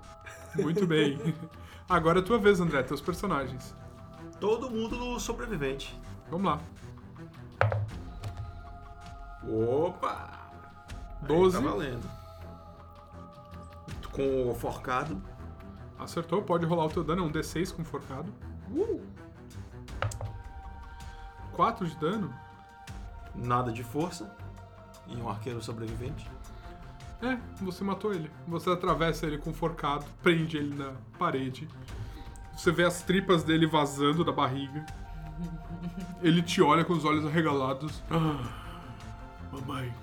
Muito bem. <laughs> Agora é a tua vez, André, teus personagens. Todo mundo no sobrevivente. Vamos lá. Opa! Aí 12. Tá valendo. Com o forcado. Acertou, pode rolar o teu dano, é um D6 com forcado. Uh! 4 de dano? Nada de força. E um arqueiro sobrevivente. É, você matou ele. Você atravessa ele com forcado, prende ele na parede. Você vê as tripas dele vazando da barriga. Ele te olha com os olhos arregalados. Ah, mamãe.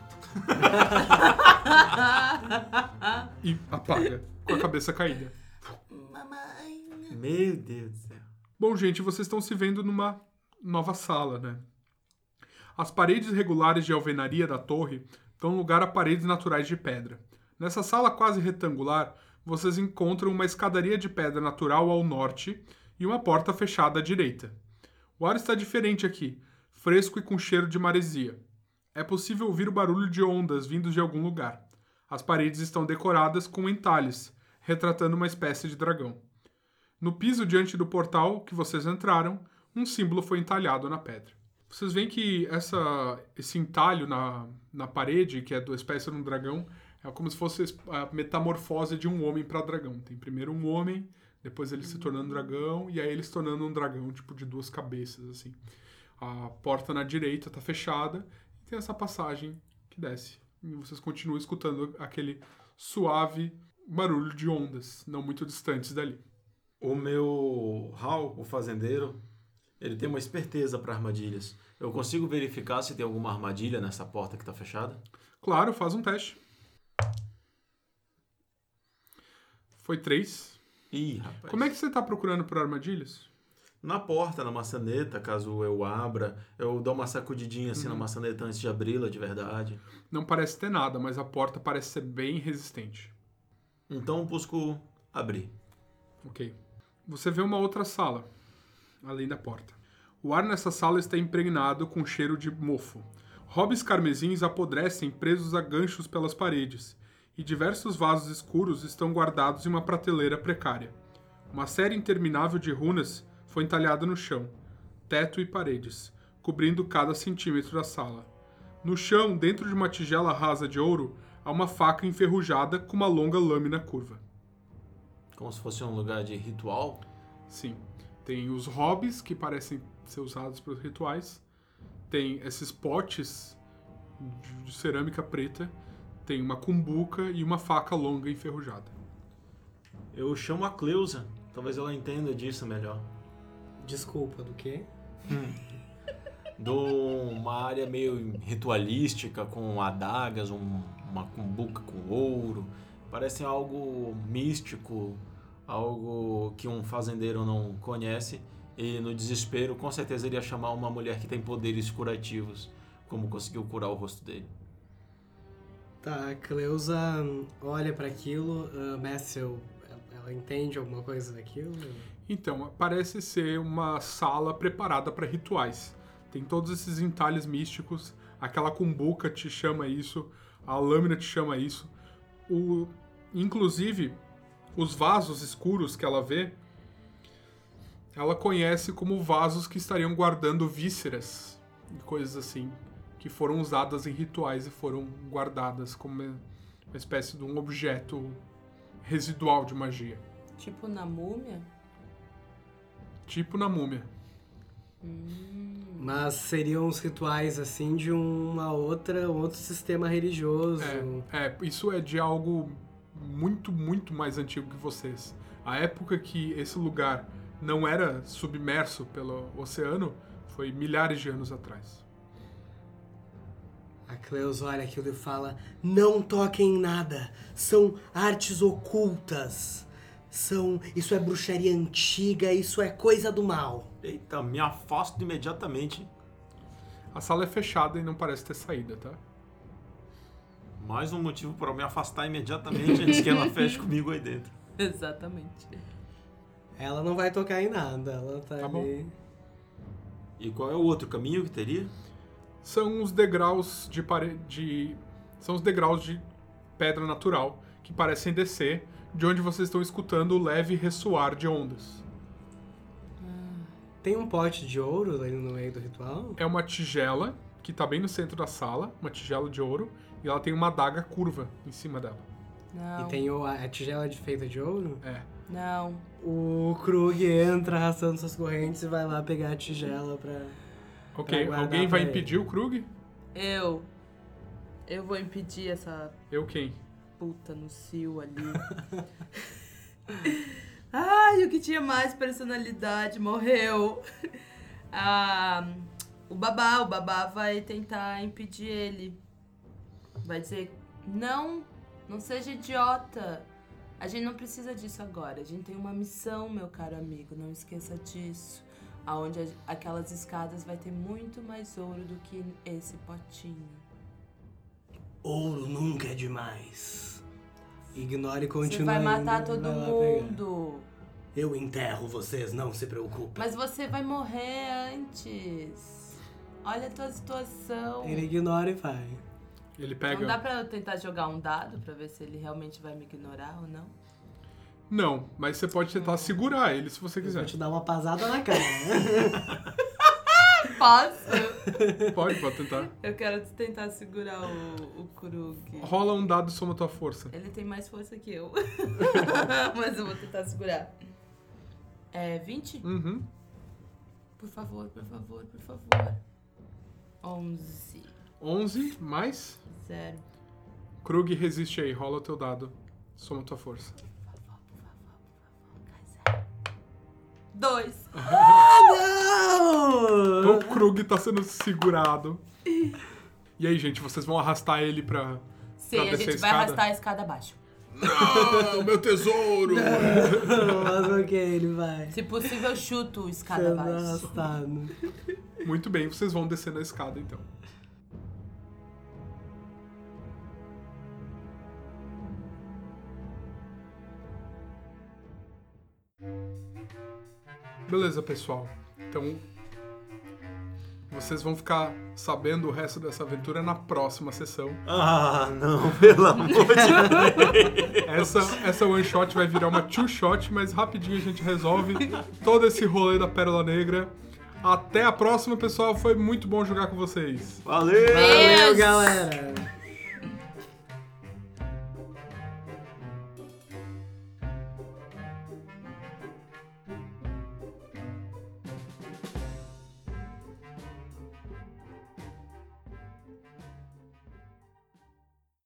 e apaga, com a cabeça caída. Meu Deus do céu. Bom, gente, vocês estão se vendo numa nova sala, né? As paredes regulares de alvenaria da torre dão lugar a paredes naturais de pedra. Nessa sala quase retangular, vocês encontram uma escadaria de pedra natural ao norte e uma porta fechada à direita. O ar está diferente aqui, fresco e com cheiro de maresia. É possível ouvir o barulho de ondas vindos de algum lugar. As paredes estão decoradas com entalhes, retratando uma espécie de dragão. No piso diante do portal que vocês entraram, um símbolo foi entalhado na pedra. Vocês veem que essa, esse entalho na, na parede, que é do espécie de um dragão, é como se fosse a metamorfose de um homem para dragão. Tem primeiro um homem, depois ele se tornando dragão, e aí ele se tornando um dragão, tipo, de duas cabeças, assim. A porta na direita tá fechada, e tem essa passagem que desce. E vocês continuam escutando aquele suave barulho de ondas, não muito distantes dali. O meu Hal, o fazendeiro, ele tem uma esperteza para armadilhas. Eu consigo verificar se tem alguma armadilha nessa porta que tá fechada? Claro, faz um teste. Foi três. Ih, rapaz. Como é que você tá procurando por armadilhas? Na porta, na maçaneta, caso eu abra, eu dou uma sacudidinha assim na maçaneta antes de abri-la de verdade. Não parece ter nada, mas a porta parece ser bem resistente. Então busco abrir. Ok. Você vê uma outra sala, além da porta. O ar nessa sala está impregnado com cheiro de mofo. Hobbies carmesins apodrecem presos a ganchos pelas paredes, e diversos vasos escuros estão guardados em uma prateleira precária. Uma série interminável de runas foi entalhada no chão, teto e paredes, cobrindo cada centímetro da sala. No chão, dentro de uma tigela rasa de ouro, há uma faca enferrujada com uma longa lâmina curva. Como se fosse um lugar de ritual. Sim. Tem os hobbies que parecem ser usados para os rituais. Tem esses potes de- de cerâmica preta. Tem uma cumbuca e uma faca longa enferrujada. Eu chamo a Cleusa. Talvez ela entenda disso melhor. Desculpa, do quê? Dou uma área meio ritualística, com adagas, um- uma cumbuca com ouro. Parece algo místico, algo que um fazendeiro não conhece. E no desespero, com certeza, ele ia chamar uma mulher que tem poderes curativos, como conseguiu curar o rosto dele. Tá, a Cleusa olha pra aquilo, uh, Messel, ela- ela entende alguma coisa daquilo? Então, parece ser uma sala preparada para rituais. Tem todos esses entalhes místicos, aquela cumbuca te chama isso, a lâmina te chama isso. O, inclusive, os vasos escuros que ela vê, ela conhece como vasos que estariam guardando vísceras e coisas assim, que foram usadas em rituais e foram guardadas como uma espécie de um objeto residual de magia. Tipo na múmia? Tipo na múmia. Mas seriam os rituais, assim, de uma outra, um outro sistema religioso. É, é, isso é de algo muito, muito mais antigo que vocês. A época que esse lugar não era submerso pelo oceano foi milhares de anos atrás. A Cleusa olha aquilo e fala: Não toquem em nada. São artes ocultas. São. Isso é bruxaria antiga, isso é coisa do mal. Eita, me afasto imediatamente. A sala é fechada e não parece ter saída, tá? Mais um motivo para eu me afastar imediatamente antes que ela <laughs> feche comigo aí dentro. Exatamente. Ela não vai tocar em nada, ela tá, Tá ali. E qual é o outro caminho que teria? São os degraus de parede. São os degraus de pedra natural que parecem descer, de onde vocês estão escutando o leve ressoar de ondas. Tem um pote de ouro ali no meio do ritual? É uma tigela que tá bem no centro da sala, uma tigela de ouro, e ela tem uma adaga curva em cima dela. Não. E tem o- a tigela de feita de ouro? É. Não. O Krug entra arrastando suas correntes e vai lá pegar a tigela pra. Ok, Pra alguém vai impedir o Krug? Eu. Eu vou impedir essa Eu quem? puta no cio ali. <laughs> Ai, o que tinha mais personalidade morreu. <laughs> Ah, o babá, o babá vai tentar impedir ele. Vai dizer: Não, não seja idiota. A gente não precisa disso agora. A gente tem uma missão, meu caro amigo. Não esqueça disso. Aonde aquelas escadas vai ter muito mais ouro do que esse potinho. Ouro nunca é demais. Ignore e continue. Você vai matar indo, todo vai mundo. Eu enterro vocês, não se preocupem. Mas você vai morrer antes. Olha a tua situação. Ele ignora e vai. Ele Não dá pega. pra eu tentar jogar um dado pra ver se ele realmente vai me ignorar ou não? Não, mas você pode tentar segurar ele se você Eu quiser. vou te dar uma pasada na cara. <laughs> Posso? Pode, pode tentar. Eu quero tentar segurar o, o Krug. Rola um dado e soma tua força. Ele tem mais força que eu. <laughs> Mas eu vou tentar segurar. É 20? Uhum. Por favor, por favor, por favor. 11. 11 mais. Zero. Krug resiste aí, rola o teu dado. Soma tua força. Dois. <laughs> Então o Krug tá sendo segurado. E aí, gente, vocês vão arrastar ele pra. Sim, Pra a descer gente a vai escada? arrastar a escada abaixo. Não, meu tesouro! <laughs> Mas ok, ele vai. Se possível, eu chuto a escada Sendo abaixo. arrastado. Muito bem, vocês vão descer na escada então. Beleza, pessoal. Então, vocês vão ficar sabendo o resto dessa aventura na próxima sessão. Ah, não, <laughs> pelo amor de Deus. Essa, essa one shot vai virar uma two shot, mas rapidinho a gente resolve todo esse rolê da Pérola Negra. Até a próxima, pessoal. Foi muito bom jogar com vocês. Valeu! Valeu, galera!